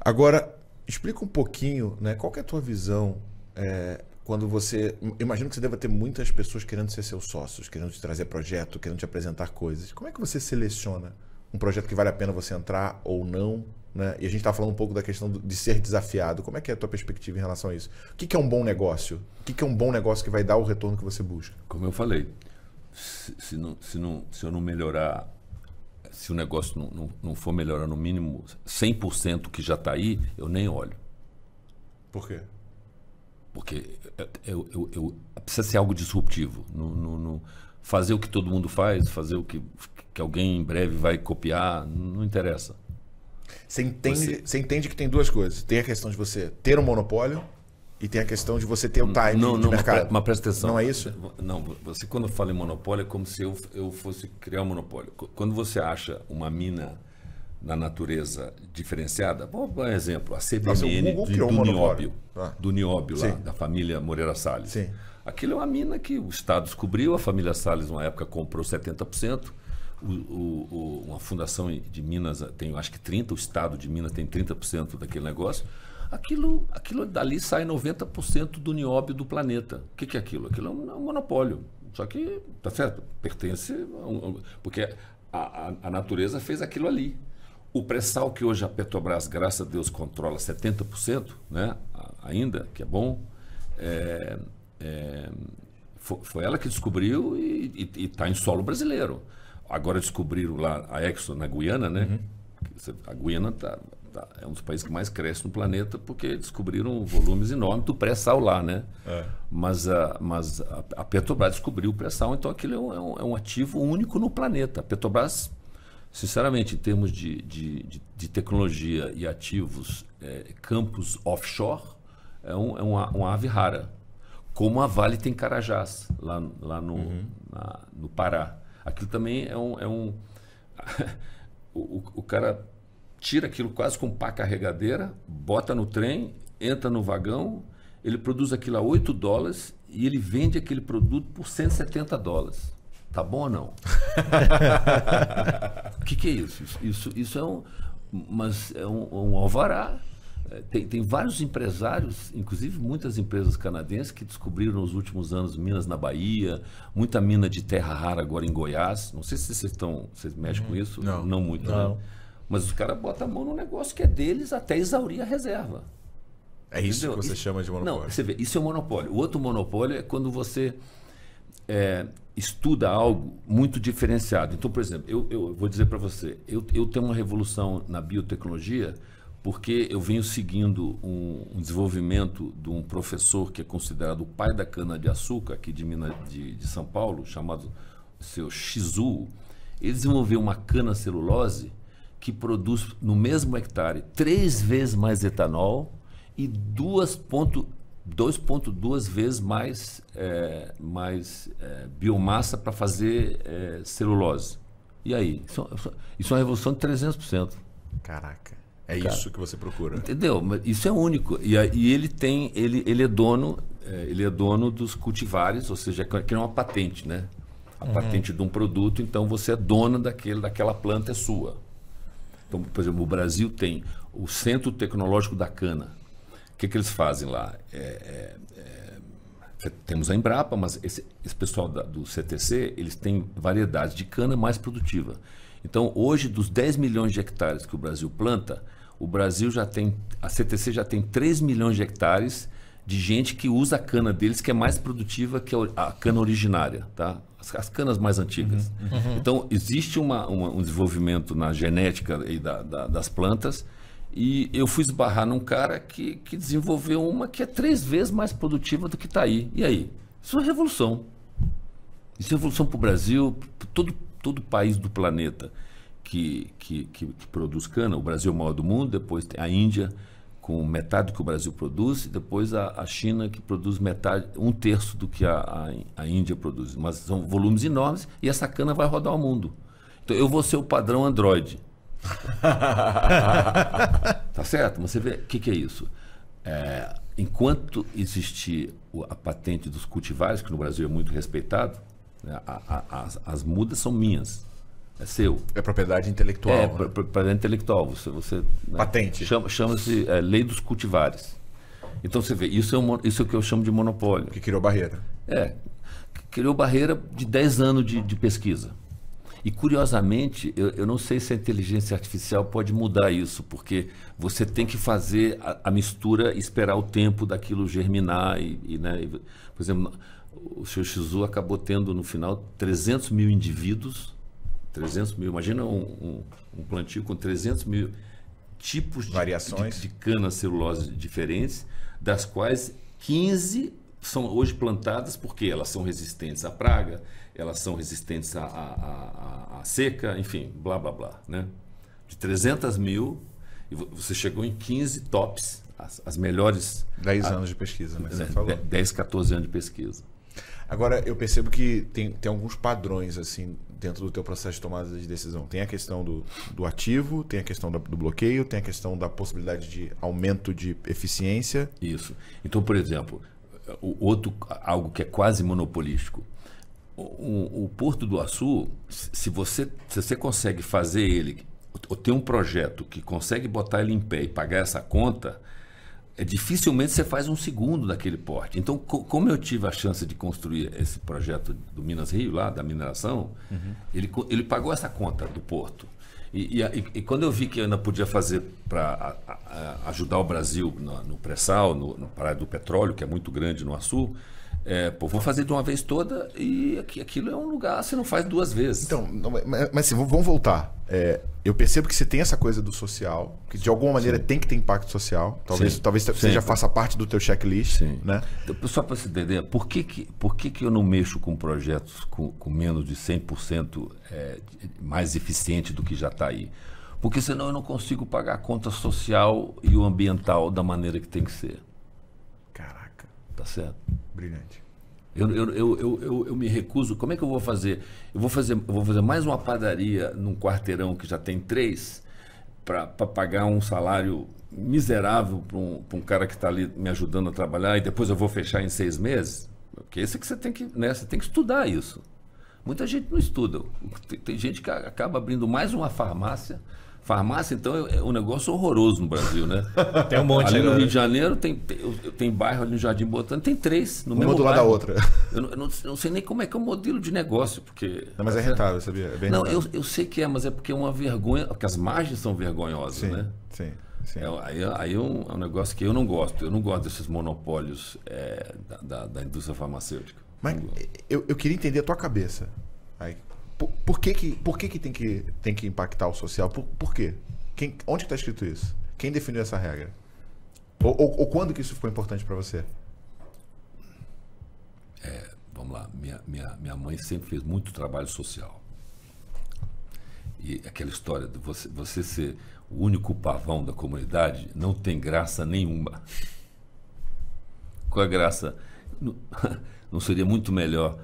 Agora, explica um pouquinho né, qual é a tua visão é, quando você. Imagino que você deva ter muitas pessoas querendo ser seus sócios, querendo te trazer projeto, querendo te apresentar coisas. Como é que você seleciona um projeto que vale a pena você entrar ou não? Né? E a gente está falando um pouco da questão de ser desafiado. Como é que é a tua perspectiva em relação a isso? O que, é um bom negócio? O que, é um bom negócio que vai dar o retorno que você busca? Como eu falei, se, se, não, se, não, se eu não melhorar, se o negócio não, não, não for melhorar no mínimo 100% que já está aí, eu nem olho. Por quê? Porque eu, eu, eu, precisa ser algo disruptivo. No, no, no, fazer o que todo mundo faz, fazer o que, que alguém em breve vai copiar, não interessa. Você entende, você... você entende que tem duas coisas. Tem a questão de você ter um monopólio e tem a questão de você ter o time não, de não, mercado. Mas presta atenção. Não é isso? Não, você quando fala em monopólio é como se eu, eu fosse criar um monopólio. Quando você acha uma mina na natureza diferenciada, vamos dar um exemplo, a CBMN Nossa, do, do Nióbio, ah. do Nióbio lá, da família Moreira Salles. Sim. Aquilo é uma mina que o Estado descobriu, a família Salles, uma época, comprou 70%. O, o, o, fundação de Minas tem, acho que 30%, o Estado de Minas tem 30% daquele negócio. Aquilo, aquilo dali sai 90% do nióbio do planeta. O que, que é aquilo? Aquilo é um, é um monopólio. Só que, tá certo, pertence. A um, porque a, a, a natureza fez aquilo ali. O pré-sal que hoje a Petrobras, graças a Deus, controla 70%, né? ainda, que é bom, é, é, foi, foi, ela que descobriu e está em solo brasileiro. Agora descobriram lá a Exxon na Guiana, né? Uhum. A Guiana tá, tá, é um dos países que mais cresce no planeta porque descobriram volumes enormes do pré-sal lá, né? É. Mas, a, mas a, a, Petrobras descobriu o pré-sal, então aquilo é um, é um, ativo único no planeta. A Petrobras, sinceramente, em termos de, de, de, de tecnologia e ativos, é, campos offshore, é, um, é uma, uma ave rara. Como a Vale tem Carajás, lá, lá no, uhum. na, no Pará. Aquilo também é um. É um (laughs) o, o cara tira aquilo quase com pá carregadeira, bota no trem, entra no vagão, ele produz aquilo a 8 dólares e ele vende aquele produto por 170 dólares. Tá bom ou não? (laughs) O que, que, é isso? Isso, isso é um. Mas é um, um alvará. Tem, tem, vários empresários, inclusive muitas empresas canadenses, que descobriram nos últimos anos minas na Bahia, muita mina de terra rara agora em Goiás. Não sei se vocês estão. Vocês mexem com isso? Não, não muito, não. Né? Mas os caras botam a mão no negócio que é deles até exaurir a reserva. É isso Entendeu? que você isso, chama de monopólio. Não, você vê, isso é um monopólio. O outro monopólio é quando você é, estuda algo muito diferenciado. Então, por exemplo, eu, eu vou dizer para você, eu, eu tenho uma revolução na biotecnologia porque eu venho seguindo um, um, desenvolvimento de um professor que é considerado o pai da cana-de-açúcar aqui de, Minas, de, de São Paulo, chamado seu Shizu. Ele desenvolveu uma cana-celulose que produz no mesmo hectare três vezes mais etanol e 2,2 vezes mais, é, mais é, biomassa para fazer é, celulose. E aí? Isso, isso é uma revolução de 300%. Caraca. É Cara, isso que você procura. Entendeu? Mas isso é único. E, e ele tem, ele, ele é dono, é, ele é dono dos cultivares, ou seja, que é uma patente, né? A uhum. patente de um produto, então você é dona daquele, daquela planta é sua. Então, por exemplo, o Brasil tem o Centro Tecnológico da Cana. O que, que eles fazem lá? É, é, é, temos a Embrapa, mas esse, esse pessoal da, do CTC, eles têm variedades de cana mais produtiva. Então, hoje, dos 10 milhões de hectares que o Brasil planta, o Brasil já tem, a CTC já tem 3 milhões de hectares de gente que usa a cana deles, que é mais produtiva que a cana originária, tá? As, as canas mais antigas. Uhum, uhum. Então, existe uma, uma, um desenvolvimento na genética da, da, das plantas e eu fui esbarrar num cara que, que desenvolveu uma que é três vezes mais produtiva do que está aí. E aí? Isso é revolução. Isso é revolução para o Brasil, para todo, todo país do planeta que, que, que, que produz cana. O Brasil é o maior do mundo, depois tem a Índia, com metade do que o Brasil produz, e depois a, a China, que produz metade, um terço do que a, a, a, Índia produz. Mas são volumes enormes e essa cana vai rodar o mundo. Então eu vou ser o padrão Android. (laughs) tá certo? Mas você vê, o que, que, é isso? É, enquanto existir a patente dos cultivares, que no Brasil é muito respeitado, né, as, as mudas são minhas. É seu. É propriedade intelectual. É, né? propriedade intelectual. Você, você, né? Patente. Chama, chama-se é, lei dos cultivares. Então você vê, isso é, um, isso é o que eu chamo de monopólio. Que criou barreira. É. Criou barreira de 10 anos de, de pesquisa. E curiosamente, eu, eu, não sei se a inteligência artificial pode mudar isso, porque você tem que fazer a, a mistura, esperar o tempo daquilo germinar. E, e, né, por exemplo, o seu Shizu acabou tendo no final 300 mil indivíduos, 300 mil, imagina um, um, um plantio com 300 mil tipos de, Variações. de, de cana celulose diferentes, das quais 15 são hoje plantadas porque elas são resistentes à praga, elas são resistentes à, à, à, à seca, enfim, blá blá blá. Né? De 300 mil, vo- você chegou em 15 tops, as, as melhores. 10 anos de pesquisa, mas você né, (laughs) falou. 10, 14 anos de pesquisa. Agora, eu percebo que tem, tem alguns padrões, assim, dentro do teu processo de tomada de decisão. Tem a questão do, do ativo, tem a questão do bloqueio, tem a questão da possibilidade de aumento de eficiência. Isso. Então, por exemplo, o outro algo que é quase monopolístico. O, o- Porto do Açu, se você, se você consegue fazer ele, ou ter um projeto que consegue botar ele em pé e pagar essa conta, é, dificilmente você faz um segundo daquele porte. Então, co- como eu tive a chance de construir esse projeto do Minas Rio, lá da mineração, ele, co- ele pagou essa conta do porto. E, e e- e quando eu vi que eu ainda podia fazer para ajudar o Brasil no, no pré-sal, no, no Pará do Petróleo, que é muito grande no Açu, é, pô, vou fazer de uma vez toda e aqui- aquilo é um lugar, você não faz duas vezes. Então, mas, mas assim, vamos voltar. É, eu percebo que você tem essa coisa do social, que de alguma maneira tem que ter impacto social. Talvez, Sim. talvez Sim. seja faça parte do teu checklist, Sim. né? Só para você entender, por que, que, por que, que eu não mexo com projetos com, com menos de 100% é, mais eficiente do que já está aí? Porque senão eu não consigo pagar a conta social e o ambiental da maneira que tem que ser. Tá certo? brilhante. Eu, eu, eu, eu, eu, me recuso. Como é que eu vou fazer? Eu vou fazer, eu vou fazer mais uma padaria num quarteirão que já tem três para pagar um salário miserável para um, pra um cara que está ali me ajudando a trabalhar e depois eu vou fechar em seis meses? Porque esse é que você tem que, né, você tem que estudar isso. Muita gente não estuda. Tem, tem gente que acaba abrindo mais uma farmácia. Farmácia, então, é, é um negócio horroroso no Brasil, né? (laughs) Tem um monte Ali no. Rio de Janeiro tem, tem, bairro ali no Jardim Botânico, tem três no Uma mesmo do lado da outra. (laughs) Eu não, eu não- eu não sei nem como é que é o modelo de negócio, porque. Não, mas é rentável, sabia? É bem Não, rentável. eu, eu sei que é, mas é porque é uma vergonha, porque as margens são vergonhosas, Sim, né? sim, sim. É, aí aí é, um, é um negócio que eu não gosto. Eu não gosto desses monopólios é, da, da- da indústria farmacêutica. Mas eu, eu queria entender a tua cabeça. Aí, por, que, que, por que, que, tem que tem que impactar o social? Por, por quê? Quem, onde está escrito isso? Quem definiu essa regra? Ou, ou, ou quando que isso ficou importante para você? Vamos lá, minha, minha, minha mãe sempre fez muito trabalho social. E aquela história de você, você ser o único pavão da comunidade não tem graça nenhuma. Qual a graça? Não, (laughs) não seria muito melhor?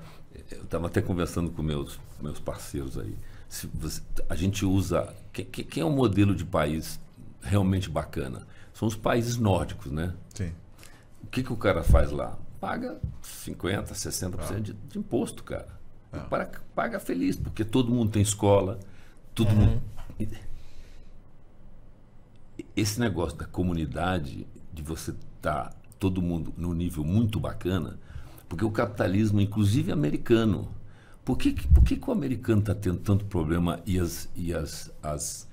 Eu estava até conversando com meus, meus parceiros aí. Se você- a gente usa. que- que- Quem é um modelo de país realmente bacana? São os países nórdicos, né? Sim. O que, que o cara faz lá? Paga 50%, 60% de, de imposto, cara. E para- paga feliz, porque todo mundo tem escola, todo mundo. E- Esse negócio da comunidade, de você estar todo mundo num nível muito bacana, porque o capitalismo, inclusive americano, por que, por que, que o americano está tendo tanto problema e as, e as, as,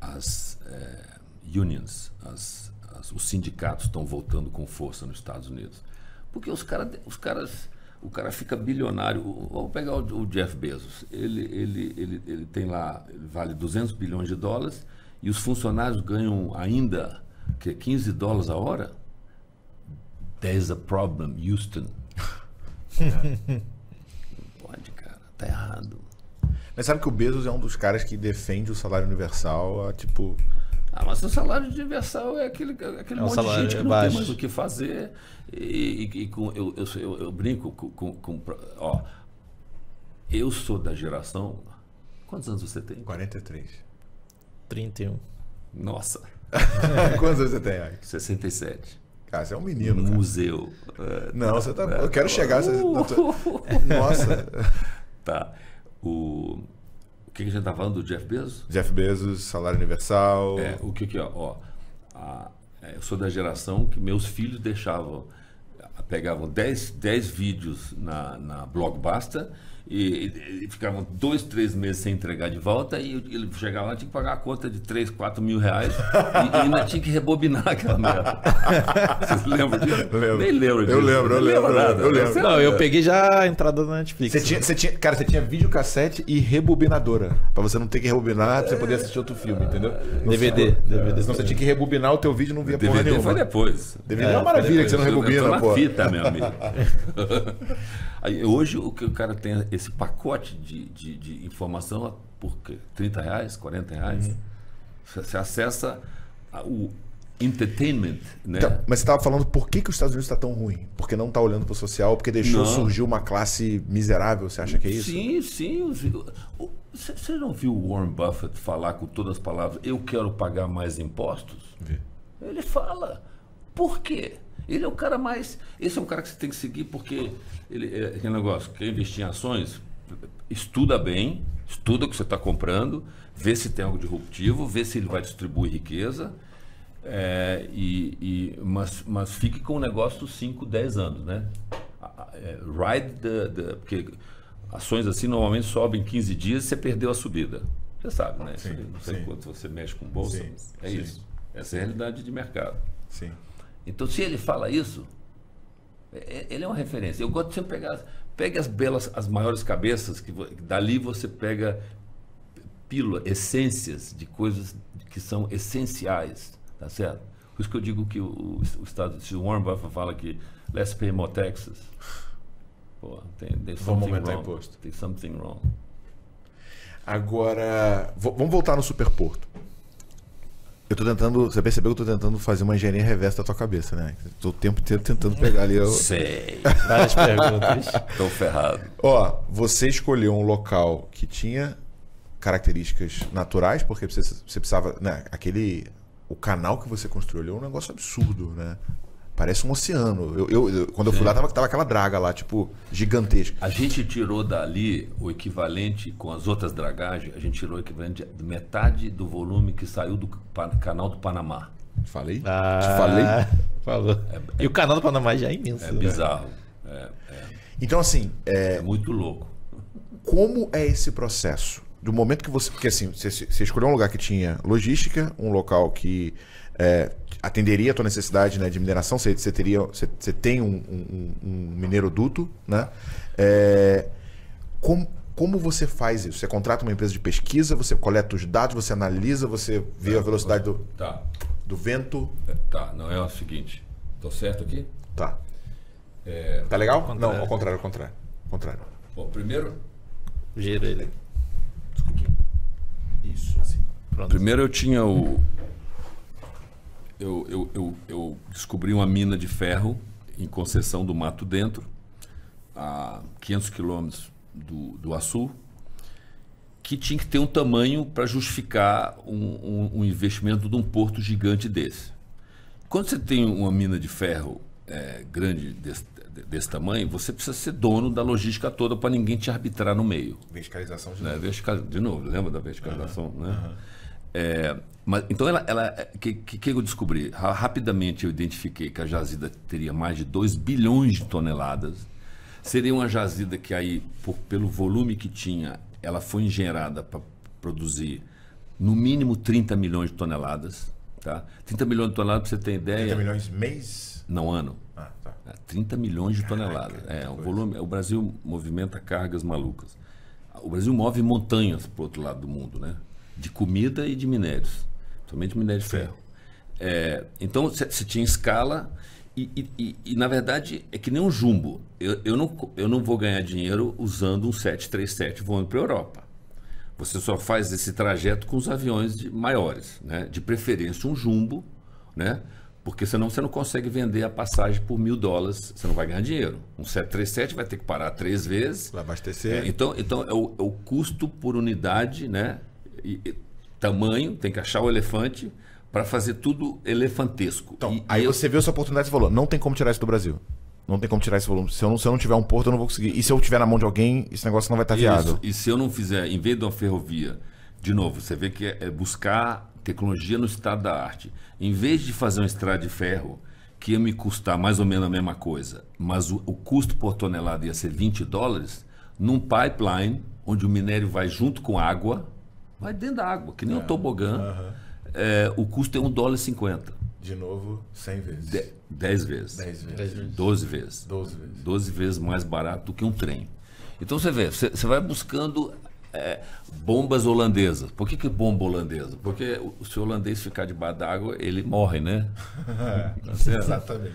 as eh, unions, as, as- os sindicatos estão voltando com força nos Estados Unidos? Porque os, cara, os caras, o cara fica bilionário. Vamos pegar o, Jeff Bezos. Ele, ele, ele, ele tem lá, ele vale 200 bilhões de dólares e os funcionários ganham ainda que 15 dólares a hora. There's a problem, Houston. Não (laughs) pode, cara. Tá errado. Mas sabe que o Bezos é um dos caras que defende o salário universal, a, tipo. Ah, mas o salário universal é aquele, aquele É um monte de gente que não baixo. tem mais o que fazer. E, e- e com, eu, eu, eu, eu brinco com, com, com- Ó, eu sou da geração. Quantos anos você tem? 43. 31. Nossa, (laughs) Quantos anos você tem, Ike? 67. Cara, você é um menino, cara. Museu. É, Não, você tá. Eu quero chegar. Tua- (laughs) Nossa. (laughs) Tá. O, o que a gente tá falando do Jeff Bezos? Jeff Bezos, salário universal. É, o que que é? Ó, a- é, eu sou da geração que meus filhos deixavam, pegavam 10, 10 vídeos na, na Blockbuster e, e, e ficavam dois, três meses sem entregar de volta e ele chegava lá tinha que pagar a conta de 3, 4 mil reais e, e ainda tinha que rebobinar aquela merda. (laughs) Vocês lembram disso? Lembro. Nem lembro disso. Eu lembro, eu lembro, nada. eu lembro. Você- Não, eu peguei já a entrada da Netflix. Você tinha, você tinha, cara, você tinha videocassete e rebobinadora. Pra você não ter que rebobinar, pra você poder assistir outro filme, entendeu? DVD, DVD. Senão você tinha que rebobinar o teu vídeo e não via porra DVD nenhuma. foi depois. DVD é uma maravilha que você não Eu rebobina, na pô. fita, meu amigo. (laughs) Aí, hoje o que o cara tem esse pacote de, de, de informação por quê? 30 reais, 40 reais. Uhum. Você, acessa o entertainment, né? Então, mas você tava falando por que, que os Estados Unidos está tão ruim? Porque não tá olhando pro social, porque deixou Não. surgir uma classe miserável, você acha que é isso? Sim, sim. o- você não viu o Warren Buffett falar com todas as palavras, eu quero pagar mais impostos? Vi. Ele fala. Por quê? Ele é o cara mais. Esse é um cara que você tem que seguir porque ele é aquele negócio, quer investir em ações, estuda bem, estuda o que você está comprando, vê se tem algo disruptivo, vê se ele vai distribuir riqueza. é, e, e- mas, mas fique com o negócio 5, 10 anos, né? É, Ride the, the- Porque ações assim normalmente sobem 15 dias e você perdeu a subida. Você sabe, né? Isso aí, não sei sim. quanto você mexe com bolsa. Sim, é sim. isso. Essa é a realidade de mercado. Sim. Então, se ele fala isso, ele é uma referência. Eu gosto de sempre pegar, pegue as belas, as maiores cabeças, que dali você pega pílula, essências de coisas que são essenciais, tá certo? Por isso que eu digo que o, o, o Estado, se o Warren Buffett fala que let's pay more taxes, pô, tem, Vamos something aumentar wrong. imposto. There's something wrong. Agora, vamos voltar no superporto. Eu tô tentando, você percebeu que eu tô tentando fazer uma engenharia reversa da tua cabeça, né? Tô o tempo inteiro tentando pegar ali. o- Sei, (laughs) Várias perguntas. tô ferrado. Ó, você escolheu um local que tinha características naturais, porque você, você precisava, né, aquele o canal que você construiu ali é um negócio absurdo, né? Parece um oceano. Eu, eu- eu- quando eu fui lá tava, tava aquela draga lá, tipo, gigantesca. A gente tirou dali o equivalente com as outras dragagens, a gente tirou o equivalente de metade do volume que saiu do canal do Panamá. Falei? Ah, Te falei? Falou. e o canal do Panamá já é imenso. É né? bizarro. É, Então assim, é, é muito louco. como é esse processo? Do momento que você. Porque assim, você, você escolheu um lugar que tinha logística, um local que é, atenderia a tua necessidade né, de mineração, você, você teria. Você, você tem um, um, um mineroduto, né? É, como, como você faz isso? Você contrata uma empresa de pesquisa, você coleta os dados, você analisa, você vê a velocidade do, Tá, do vento. é, tá. Não é o seguinte. Tô certo aqui? Tá. É, Tá legal? Contrário. Não, ao contrário, ao contrário. Ao contrário. bom, primeiro, Gira ele. Isso, assim. Pronto. primeiro eu tinha o. Eu, eu, eu, eu descobri uma mina de ferro em Conceição do Mato Dentro, a 500 quilômetros do, do Açu, que tinha que ter um tamanho para justificar um, um- um investimento de um porto gigante desse. Quando você tem uma mina de ferro é, grande desse, desse tamanho, você precisa ser dono da logística toda para ninguém te arbitrar no meio. Verticalização de Né? Vertical- de novo, lembra da verticalização? né? É, mas, então, ela, ela, o que, que, eu descobri? Ra- Rapidamente eu identifiquei que a jazida teria mais de 2 bilhões de toneladas. Seria uma jazida que aí, por- pelo volume que tinha, ela foi engenhada para produzir no mínimo 30 milhões de toneladas. Tá? 30 milhões de toneladas, para você ter ideia. 30 milhões mês? Não, ano. Ah, tá. É, 30 milhões de toneladas. É, o volume. O Brasil movimenta cargas malucas. O Brasil move montanhas para o outro lado do mundo, né? De comida e de minérios, somente minério de ferro. É, então você tinha escala e, e- e- e, na verdade é que nem um jumbo. Eu, eu, não, eu não vou ganhar dinheiro usando um 737 voando para a Europa. Você só faz esse trajeto com os aviões de- maiores, né? de preferência um jumbo, né? porque senão você não consegue vender a passagem por mil dólares, você não vai ganhar dinheiro. Um 737 vai ter que parar três vezes. Vai abastecer. É, então, então é, o, é o custo por unidade, né? E- e tamanho, tem que achar o elefante para fazer tudo elefantesco. Então, E- aí eu- você viu essa oportunidade e falou: não tem como tirar isso do Brasil. Não tem como tirar esse volume. Se eu, não, se eu não tiver um porto, eu não vou conseguir. E se eu tiver na mão de alguém, esse negócio não vai estar viável. Isso. E se eu não fizer, em vez de uma ferrovia, de novo, você vê que é, é buscar tecnologia no estado da arte. Em vez de fazer uma estrada de ferro, que ia me custar mais ou menos a mesma coisa, mas o, o custo por tonelada ia ser 20 dólares, num pipeline onde o minério vai junto com água, vai dentro da água, que nem um tobogã. Aham. É, o custo é um dólar e cinquenta. De novo, 100 vezes. De- Dez vezes. 10 vezes. Dez vezes. 12 vezes. 12 vezes. 12 vezes mais barato do que um trem. Então você vê, você, você vai buscando é, bombas holandesas. Por que, que bomba holandesa? Porque o- se o holandês ficar debaixo d'água, ele morre, né? Certo? (laughs) Exatamente.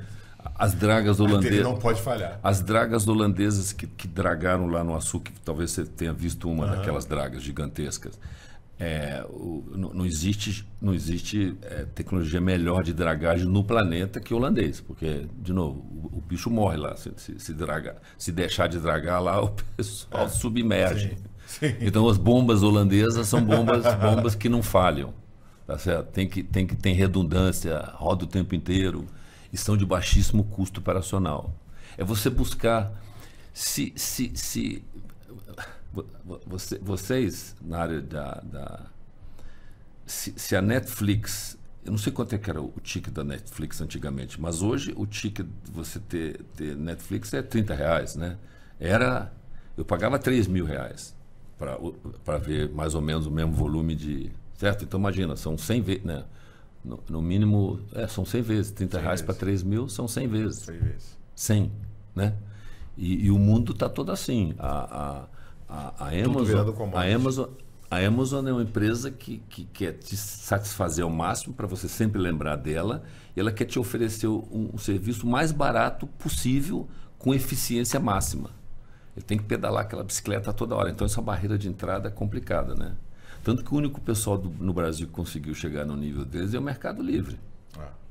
As dragas Ele holandesas. não pode falhar. As dragas holandesas que, que dragaram lá no açúcar, talvez você tenha visto uma daquelas dragas gigantescas. É, o- não, existe, não existe é, tecnologia melhor de dragagem no planeta que o holandês, porque, de novo, o, o bicho morre lá. Se, se, se, dragar, se deixar de dragar lá, (laughs) o pessoal submerge. sim. Então as bombas holandesas são bombas, (laughs) bombas que não falham. Tá certo? Tem que, tem que tem redundância, roda o tempo inteiro e são de baixíssimo custo operacional. É você buscar se, se, se você- vocês na área da, da se, se a Netflix eu não sei quanto é que era o ticket da Netflix antigamente, mas hoje o ticket de você ter, ter Netflix é 30 reais, né? Era. Eu pagava 3 mil reais para ver mais ou menos o mesmo volume de. Certo? Então imagina, são 100 vezes, né? No, no mínimo, é, são 100 vezes. 30 100 reais para vezes. 3 mil são 100 vezes. 100 vezes. 100, né? E, e o mundo está todo assim. A, a, a, a Amazon, a. Amazon, a Amazon é uma empresa que, que quer te satisfazer ao máximo para você sempre lembrar dela. E ela quer te oferecer um, um serviço mais barato possível com eficiência máxima. Ele tem que pedalar aquela bicicleta toda hora. Então essa barreira de entrada é complicada, né? Tanto que o único pessoal do- no Brasil que conseguiu chegar no nível deles é o Mercado Livre.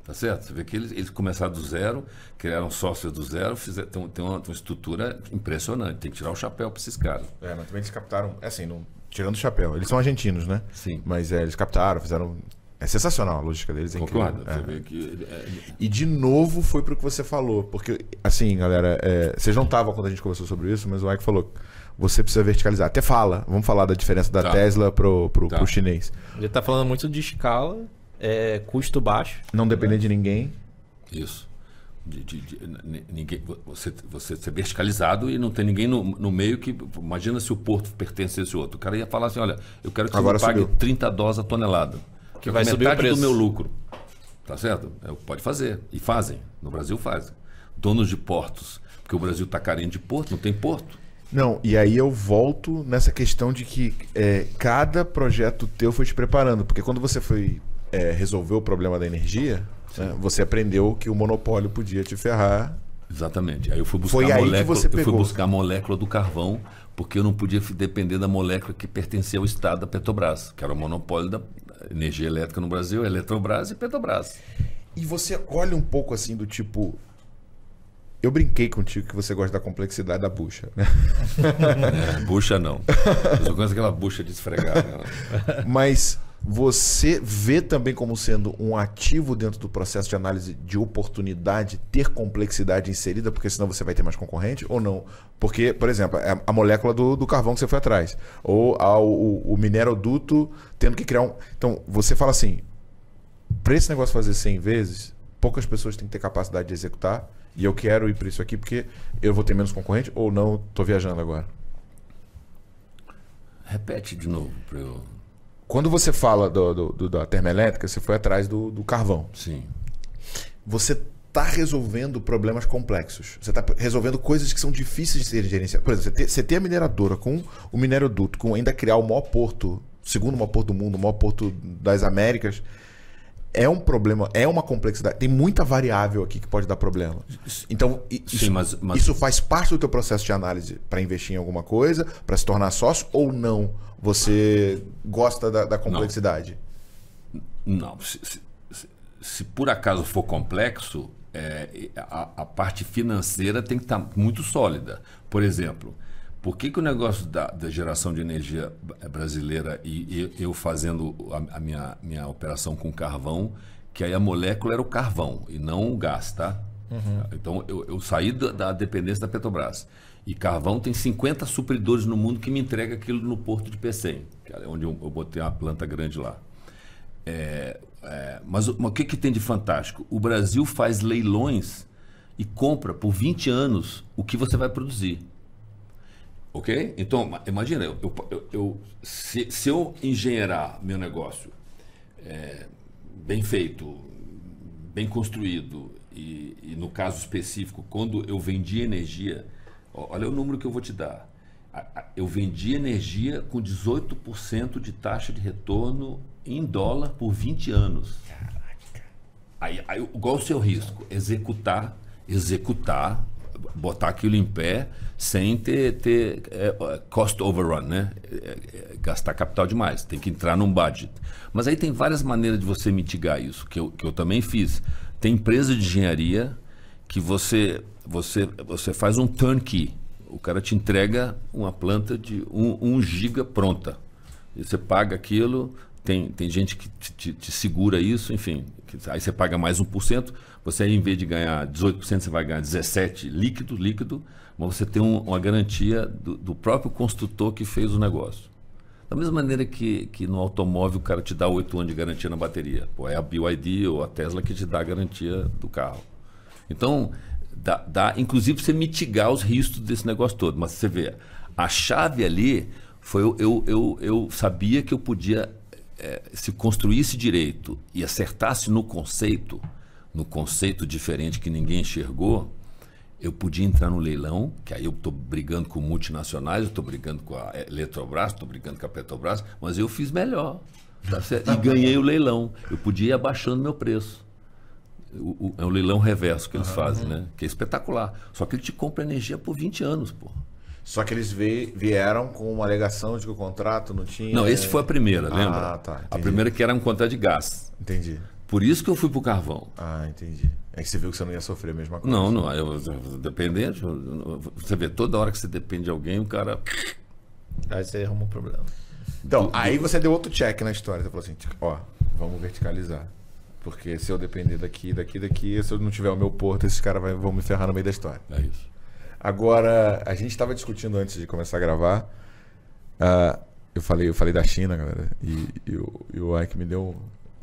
Tá certo? Você vê que eles, eles começaram do zero, criaram sócios do zero, fizeram, tem, tem uma, uma estrutura impressionante. Tem que tirar o chapéu para esses caras. É, mas também eles captaram, é assim, não, tirando o chapéu. Eles são argentinos, né? Sim. Mas é, eles captaram, fizeram. É sensacional a lógica deles. É. Concorda? É. Que. é, E de novo foi pro que você falou. Porque, assim, galera, é, vocês não estavam quando a gente conversou sobre isso, mas o Ike falou. Você precisa verticalizar. Até fala. Vamos falar da diferença da Tá. Tesla pro, pro, Tá. pro chinês. Ele está falando muito de escala, é, custo baixo. Não depender de ninguém. Isso. De, de- de- ninguém, você, você ser verticalizado e não tem ninguém no, no meio que. Imagina se o porto pertence a esse outro. O cara ia falar assim: olha, eu quero que você Agora me pague subiu. 30 dólares a tonelada. Que vai é subir o metade do preço. meu lucro. Tá certo? É, pode fazer. E fazem. No Brasil fazem. Donos de portos. Porque o Brasil está carente de porto, não tem porto. Não, e aí eu volto nessa questão de que é, cada projeto teu foi te preparando. Porque quando você foi é, resolver o problema da energia, né, você aprendeu que o monopólio podia te ferrar. Exatamente. Aí eu fui buscar Foi a aí que molécula, eu fui buscar a molécula do carvão, porque eu não podia depender da molécula que pertencia ao Estado da Petrobras, que era o monopólio da energia elétrica no Brasil, Eletrobras e Petrobras. E você olha um pouco assim do tipo. Eu brinquei contigo que você gosta da complexidade da bucha, né? (laughs) É, bucha não. Eu só conheço aquela bucha de esfregar. né? Mas você vê também como sendo um ativo dentro do processo de análise de oportunidade ter complexidade inserida, porque senão você vai ter mais concorrente ou não? Porque, por exemplo, é a molécula do, do carvão que você foi atrás, ou ao, o, o mineroduto tendo que criar um. Então, você fala assim: para esse negócio fazer 100 vezes, poucas pessoas têm que ter capacidade de executar, e eu quero ir para isso aqui porque eu vou ter menos concorrente, ou não, tô viajando agora. Repete de novo para eu. Quando você fala do, do- do- da termoelétrica, você foi atrás do, do carvão. Sim. Você está resolvendo problemas complexos. Você está resolvendo coisas que são difíceis de serem gerenciadas. Por exemplo, você ter, você ter a mineradora com o mineroduto, com ainda criar o maior porto, o segundo maior porto do mundo, o maior porto das Américas, é um problema, é uma complexidade. Tem muita variável aqui que pode dar problema. Então, i- Sim, isso, mas- mas- isso faz parte do teu processo de análise para investir em alguma coisa, para se tornar sócio ou não? Você gosta da, da complexidade? Não, se, se- se- se por acaso for complexo, é, a, a parte financeira tem que estar muito sólida. Por exemplo, por que, que o negócio da, da geração de energia brasileira e, e eu fazendo a, a minha, minha operação com carvão, que aí a molécula era o carvão e não o gás, tá? Então eu, eu saí da, da dependência da Petrobras. E carvão tem 50 supridores no mundo que me entrega aquilo no porto de Pecém, que é onde eu, eu botei uma planta grande lá. É, é, mas, o- mas o que, que tem de fantástico? O Brasil faz leilões e compra por 20 anos o que você vai produzir. Ok? Então, imagina, eu, eu, eu se, se, eu engenheirar meu negócio é, bem feito, bem construído, e, e, no caso específico, quando eu vendi energia, olha o número que eu vou te dar. Eu vendi energia com 18% de taxa de retorno em dólar por 20 anos. Caraca. Aí, aí, qual o seu risco? Executar, executar botar aquilo em pé sem ter, ter é, cost overrun, né? É, é, gastar capital demais. Tem que entrar num budget. Mas aí tem várias maneiras de você mitigar isso, que eu, que eu também fiz. Tem empresa de engenharia que você, você, você faz um turnkey. O cara te entrega uma planta de 1 um, um giga pronta. E você paga aquilo, tem, tem gente que te, te, te segura isso, enfim. Aí você paga mais 1%. Você, em vez de ganhar 18%, você vai ganhar 17% líquido, líquido, mas você tem um, uma garantia do, do, próprio construtor que fez o negócio. Da mesma maneira que, que no automóvel o cara te dá 8 anos de garantia na bateria. Pô, é a BYD ou a Tesla que te dá a garantia do carro. Então, dá, dá inclusive você mitigar os riscos desse negócio todo. Mas você vê, a chave ali foi eu, eu, eu, eu sabia que eu podia, é, se construísse direito e acertasse no conceito, no conceito diferente que ninguém enxergou, eu podia entrar no leilão, que aí eu estou brigando com multinacionais, eu estou brigando com a Eletrobras, estou brigando com a Petrobras, mas eu fiz melhor. Tá e ganhei o leilão. Eu podia ir abaixando meu preço. O, o, é o leilão reverso que eles uhum. fazem, né? Que é espetacular. Só que ele te compra energia por 20 anos, pô. Só que eles vieram com uma alegação de que o contrato não tinha. Não, esse foi a primeira, lembra? Ah, tá. Entendi. A primeira que era um contrato de gás. Entendi. Por isso que eu fui pro carvão. Ah, entendi. É que você viu que você não ia sofrer a mesma coisa. Não, não. Eu, dependente. Você vê, toda hora que você depende de alguém, o cara. Aí você arruma um problema. Então, do, aí do... você deu outro check na história. Você falou assim: ó, vamos verticalizar. Porque se eu depender daqui, daqui, daqui, se eu não tiver o meu porto, esses caras vão me ferrar no meio da história. É isso. Agora, a gente estava discutindo antes de começar a gravar. Uh, eu, falei, eu falei da China, galera. E, e, o, e o Ike me deu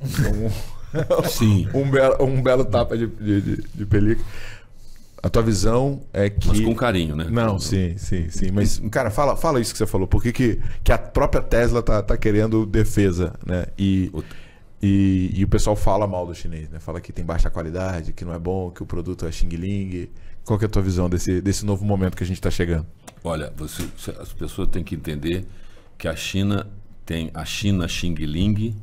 um, (laughs) Sim. (laughs) um, belo, um belo tapa de, de, de, de película. A tua visão é que. Mas com carinho, né? Não, sim, sim, sim. Mas, cara, fala, fala isso que você falou. Por que, que, que a própria Tesla tá, tá querendo defesa, né? E, e, e, o pessoal fala mal do chinês, né? Fala que tem baixa qualidade, que não é bom, que o produto é Xing Ling. Qual é a tua visão desse, desse novo momento que a gente está chegando? Olha, você, as pessoas têm que entender que a China tem a China Xing Ling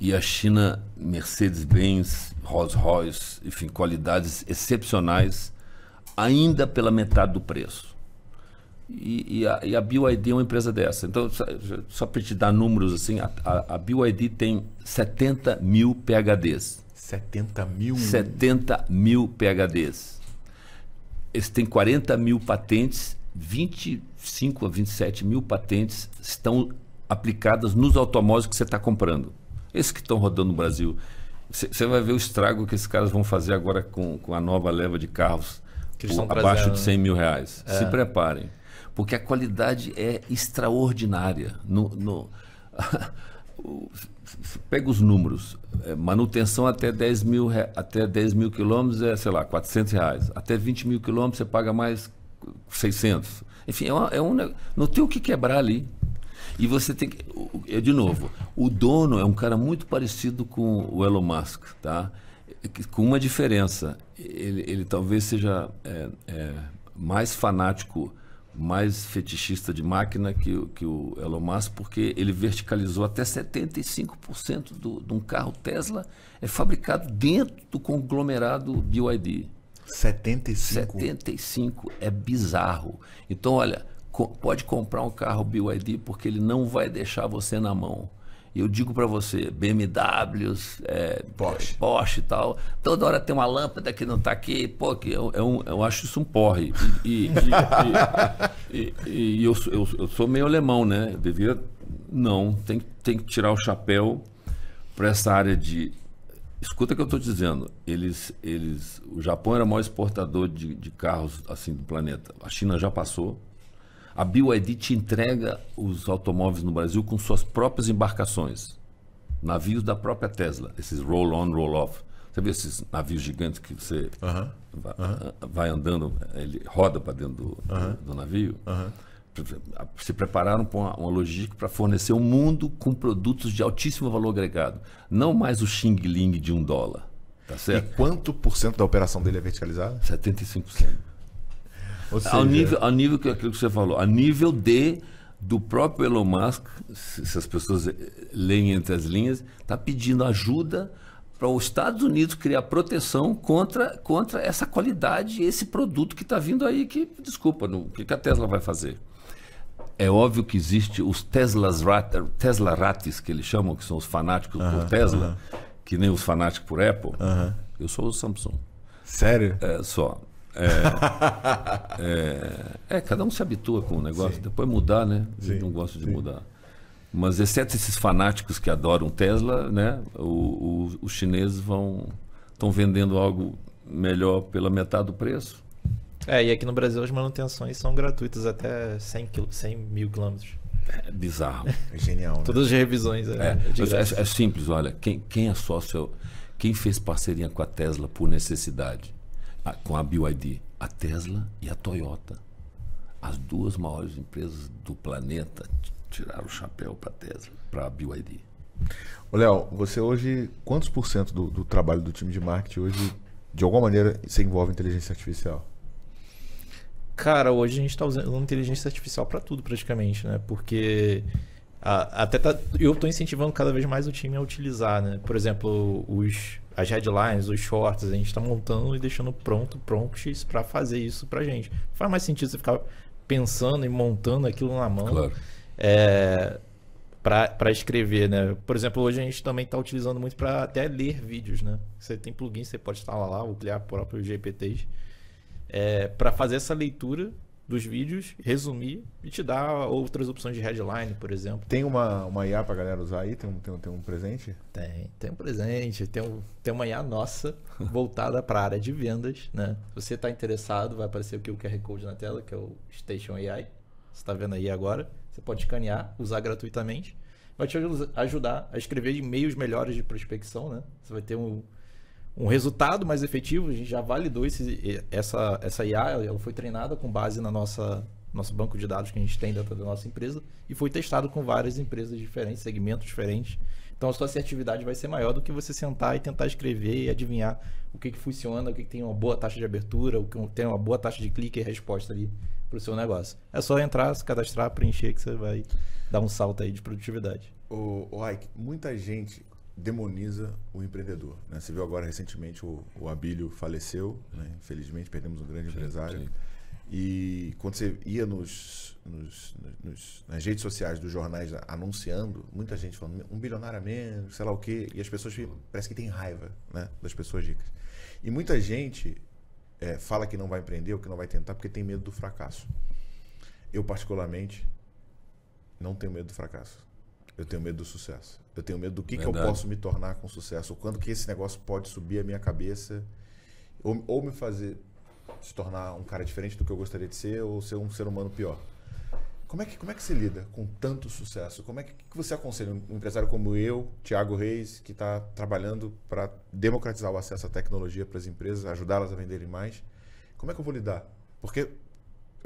e a China, Mercedes-Benz, Rolls-Royce, enfim, qualidades excepcionais, ainda pela metade do preço. E, e, a, e a BYD é uma empresa dessa. Então, só, só para te dar números assim, a, a, a BYD tem 70 mil PHDs. 70 mil? 70 mil PHDs. Eles têm 40 mil patentes, 25 a 27 mil patentes estão aplicadas nos automóveis que você está comprando. Esses que estão rodando no Brasil. Você vai ver o estrago que esses caras vão fazer agora com, com a nova leva de carros por, abaixo de 100 mil reais. É. Se preparem. Porque a qualidade é extraordinária. No, no (laughs) pega os números. É, manutenção até 10 mil, até 10 mil quilômetros é, sei lá, 400 reais. Até 20 mil quilômetros você paga mais 600. Enfim, é, uma, é um, não tem o que quebrar ali. E você tem que. De novo, o dono é um cara muito parecido com o Elon Musk, tá? Com uma diferença. Ele, ele talvez seja é, é, mais fanático, mais fetichista de máquina que, que o Elon Musk, porque ele verticalizou até 75% do, de um carro Tesla é fabricado dentro do conglomerado BYD. 75? 75 é bizarro. Então, olha, pode comprar um carro BYD porque ele não vai deixar você na mão. E eu digo para você, BMWs, é, Porsche. É, Porsche e tal, toda hora tem uma lâmpada que não está aqui, pô, que eu, eu, eu, acho isso um porre. E, e, e, e eu, eu, eu, sou meio alemão, né? Eu devia. Não, tem, tem que tirar o chapéu para essa área de. Escuta o que eu estou dizendo. Eles, eles, o Japão era o maior exportador de, de carros assim do planeta. A China já passou, a BYD te entrega os automóveis no Brasil com suas próprias embarcações. Navios da própria Tesla, esses roll-on, roll-off. Você vê esses navios gigantes que você vai, vai, andando, ele roda para dentro do, do, do, navio? se prepararam para uma, uma logística para fornecer um mundo com produtos de altíssimo valor agregado. Não mais o xing ling de um dólar. Tá certo? E quanto por cento da operação dele é verticalizada? 75%. Ou seja... ao, nível, ao nível que aquilo que você falou, a nível de do próprio Elon Musk, se as pessoas leem entre as linhas, está pedindo ajuda para os Estados Unidos criar proteção contra, contra essa qualidade, esse produto que está vindo aí, que, desculpa, o que, que a Tesla vai fazer? É óbvio que existe os Teslas rat, Tesla rates, que eles chamam, que são os fanáticos uh -huh, por Tesla, uh -huh. que nem os fanáticos por Apple. Uh -huh. Eu sou o Samsung. Sério? É, só. É, é, é, cada um se habitua com o negócio, Sim. depois mudar, né? Eu não gosto de Sim. mudar. Mas exceto esses fanáticos que adoram Tesla, né? O, o, os chineses vão estão vendendo algo melhor pela metade do preço. É, e aqui no Brasil as manutenções são gratuitas até 100, 100 mil quilômetros. É bizarro. É genial. Né? Todas as revisões. É, é, é, é, simples, olha. Quem, quem é sócio, quem fez parceria com a Tesla por necessidade? Com a BYD, a Tesla e a Toyota. As duas maiores empresas do planeta tiraram o chapéu para a Tesla, para a BYD. Léo, você hoje, quantos por cento do, do, trabalho do time de marketing hoje, de alguma maneira, se envolve inteligência artificial? Cara, hoje a gente está usando inteligência artificial para tudo praticamente, né? Porque a, até tá, eu estou incentivando cada vez mais o time a utilizar, né? Por exemplo, os as headlines, os shorts, a gente está montando e deixando pronto, prompts para fazer isso para gente. Não faz mais sentido você ficar pensando e montando aquilo na mão. Claro. É, para escrever, né? Por exemplo, hoje a gente também está utilizando muito para até ler vídeos, né? Você tem plugins, você pode instalar lá, ou criar próprios GPTs, é, para fazer essa leitura dos vídeos, resumir e te dar outras opções de headline, por exemplo. Tem uma, uma IA pra galera usar aí? Tem um, tem um, tem um presente? Tem, tem um presente. Tem, um, tem uma IA nossa (laughs) voltada para a área de vendas. Né? Se você está interessado, vai aparecer aqui o QR Code na tela, que é o Station AI. Você está vendo aí agora. Você pode escanear, usar gratuitamente. Vai te ajudar a escrever e-mails melhores de prospecção. Né? Você vai ter um, um resultado mais efetivo. A gente já validou esse, essa, essa IA, ela foi treinada com base na nossa nosso banco de dados que a gente tem dentro da nossa empresa e foi testado com várias empresas diferentes, segmentos diferentes. Então a sua assertividade vai ser maior do que você sentar e tentar escrever e adivinhar o que, que funciona, o que, que tem uma boa taxa de abertura, o que tem uma boa taxa de clique e resposta ali para o seu negócio. É só entrar, se cadastrar, preencher que você vai dar um salto aí de produtividade. O, o Ike, muita gente demoniza o empreendedor. Né? Você viu agora recentemente o, o Abílio faleceu, né? infelizmente perdemos um grande sim, empresário. Sim. E quando você ia nos, nos, nos, nas redes sociais dos jornais anunciando, muita gente falando um bilionário a menos, sei lá o quê, e as pessoas parece que tem raiva né, das pessoas ricas. E muita gente é, fala que não vai empreender ou que não vai tentar porque tem medo do fracasso. Eu, particularmente, não tenho medo do fracasso. Eu tenho medo do sucesso. Eu tenho medo do que, que eu posso me tornar com sucesso. Quando que esse negócio pode subir a minha cabeça ou, ou me fazer se tornar um cara diferente do que eu gostaria de ser ou ser um ser humano pior. Como é que, como é que você lida com tanto sucesso? Como é que, que você aconselha um empresário como eu, Thiago Reis, que está trabalhando para democratizar o acesso à tecnologia para as empresas, ajudá-las a venderem mais? Como é que eu vou lidar? Porque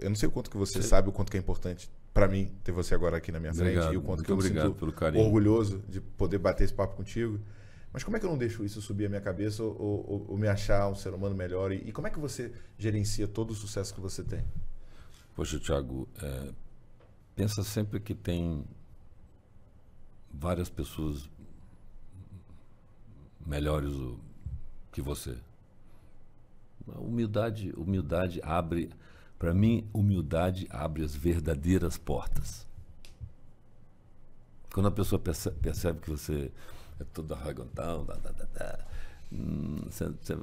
eu não sei o quanto que você Sim. sabe, o quanto que é importante para mim ter você agora aqui na minha obrigado, frente e o quanto que eu obrigado pelo carinho. orgulhoso de poder bater esse papo contigo. Mas como é que eu não deixo isso subir a minha cabeça ou, ou, ou me achar um ser humano melhor? E, e, como é que você gerencia todo o sucesso que você tem? Poxa, Thiago, é, pensa sempre que tem várias pessoas melhores que você. A humildade, humildade abre para mim, humildade abre as verdadeiras portas. Quando a pessoa percebe, que você é todo arrogantão, da, da, da, hum, você, você,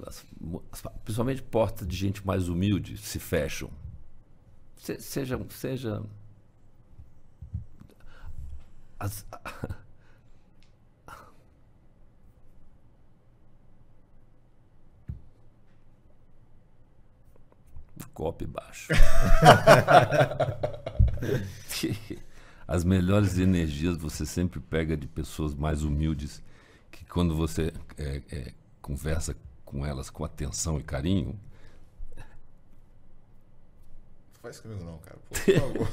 principalmente portas de gente mais humilde se fecham. Se, seja, seja as, copo baixo. (laughs) As melhores energias você sempre pega de pessoas mais humildes, que quando você é, é, conversa com elas com atenção e carinho, faz comigo não, cara. Pô, por (laughs) favor.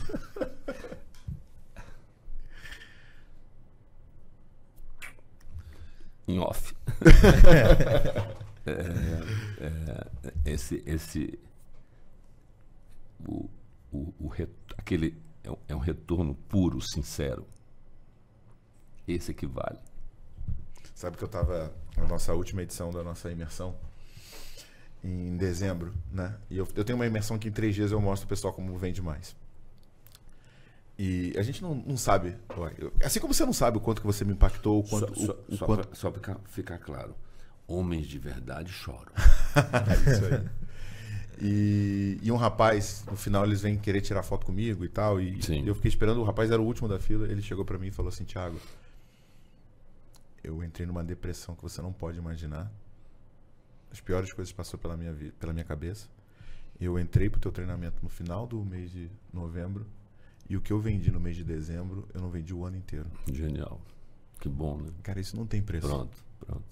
em off. (laughs) é, é, esse, esse, o, o, o aquele é um, é um retorno puro, sincero. Esse que vale. Sabe que eu tava na nossa última edição da nossa imersão em dezembro, né? E eu, eu tenho uma imersão que em três dias eu mostro o pessoal como vende mais. E a gente não, não sabe, assim como você não sabe o quanto que você me impactou, o quanto. Só, o, o só, quanto... Pra, só pra ficar claro, homens de verdade choram. (laughs) é isso aí. E, e, um rapaz, no final eles vêm querer tirar foto comigo e tal. E Sim. eu fiquei esperando, o rapaz era o último da fila. Ele chegou para mim e falou assim: Thiago, eu entrei numa depressão que você não pode imaginar. As piores coisas passou pela minha pela minha cabeça. Eu entrei pro teu treinamento no final do mês de novembro e o que eu vendi no mês de dezembro, eu não vendi o ano inteiro. Genial. Que bom, né? Cara, isso não tem preço. Pronto, pronto.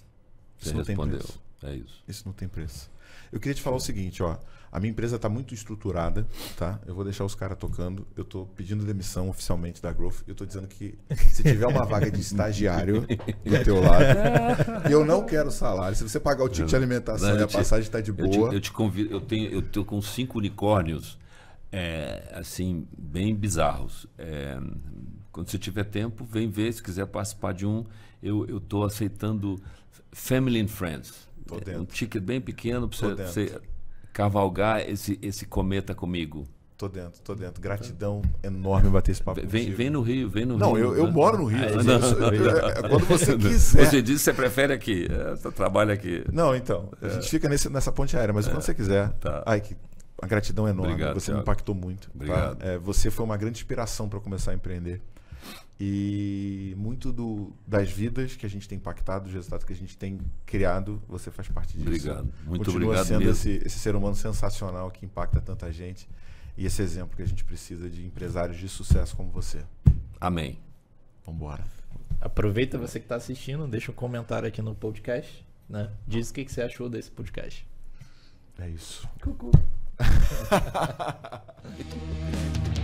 Você Isso não tem respondeu. preço. É isso. Isso não tem preço. Eu queria te falar o seguinte, ó. A minha empresa está muito estruturada, tá? Eu vou deixar os caras tocando. Eu estou pedindo demissão oficialmente da Growth. Eu estou dizendo que se tiver uma vaga de estagiário do teu lado, eu não quero salário. Se você pagar o ticket de alimentação Não, e eu a te- passagem está de Eu boa, te, eu te convido, eu tenho, eu tô com cinco unicórnios, é, assim, bem bizarros. É, quando você tiver tempo, vem ver. Se quiser participar de um, eu eu tô aceitando Family and Friends. É um ticket bem pequeno para você, você cavalgar esse esse cometa comigo. tô dentro, tô dentro. Gratidão enorme bater esse papo Vem, vem no Rio, vem no Não, Rio. eu, eu né? moro no Rio. Ah, Eu- não. eu- eu- é quando você quiser. Você disse que você prefere aqui, é, você trabalha aqui. Não, então. A gente fica nesse, nessa ponte aérea, mas quando você quiser. É. tá. Ai, que a gratidão é enorme. Obrigado, você me Thiago. impactou muito. tá? Obrigado. É, você foi uma grande inspiração para começar a empreender. E muito do, das vidas que a gente tem impactado, dos resultados que a gente tem criado, você faz parte disso. Obrigado. Muito Continua obrigado sendo mesmo. esse, esse ser humano sensacional que impacta tanta gente. E esse exemplo que a gente precisa de empresários de sucesso como você. Amém. Vambora. Aproveita você que está assistindo, deixa um comentário aqui no podcast, né? Diz o que, que você achou desse podcast. É isso. Cucu. (laughs)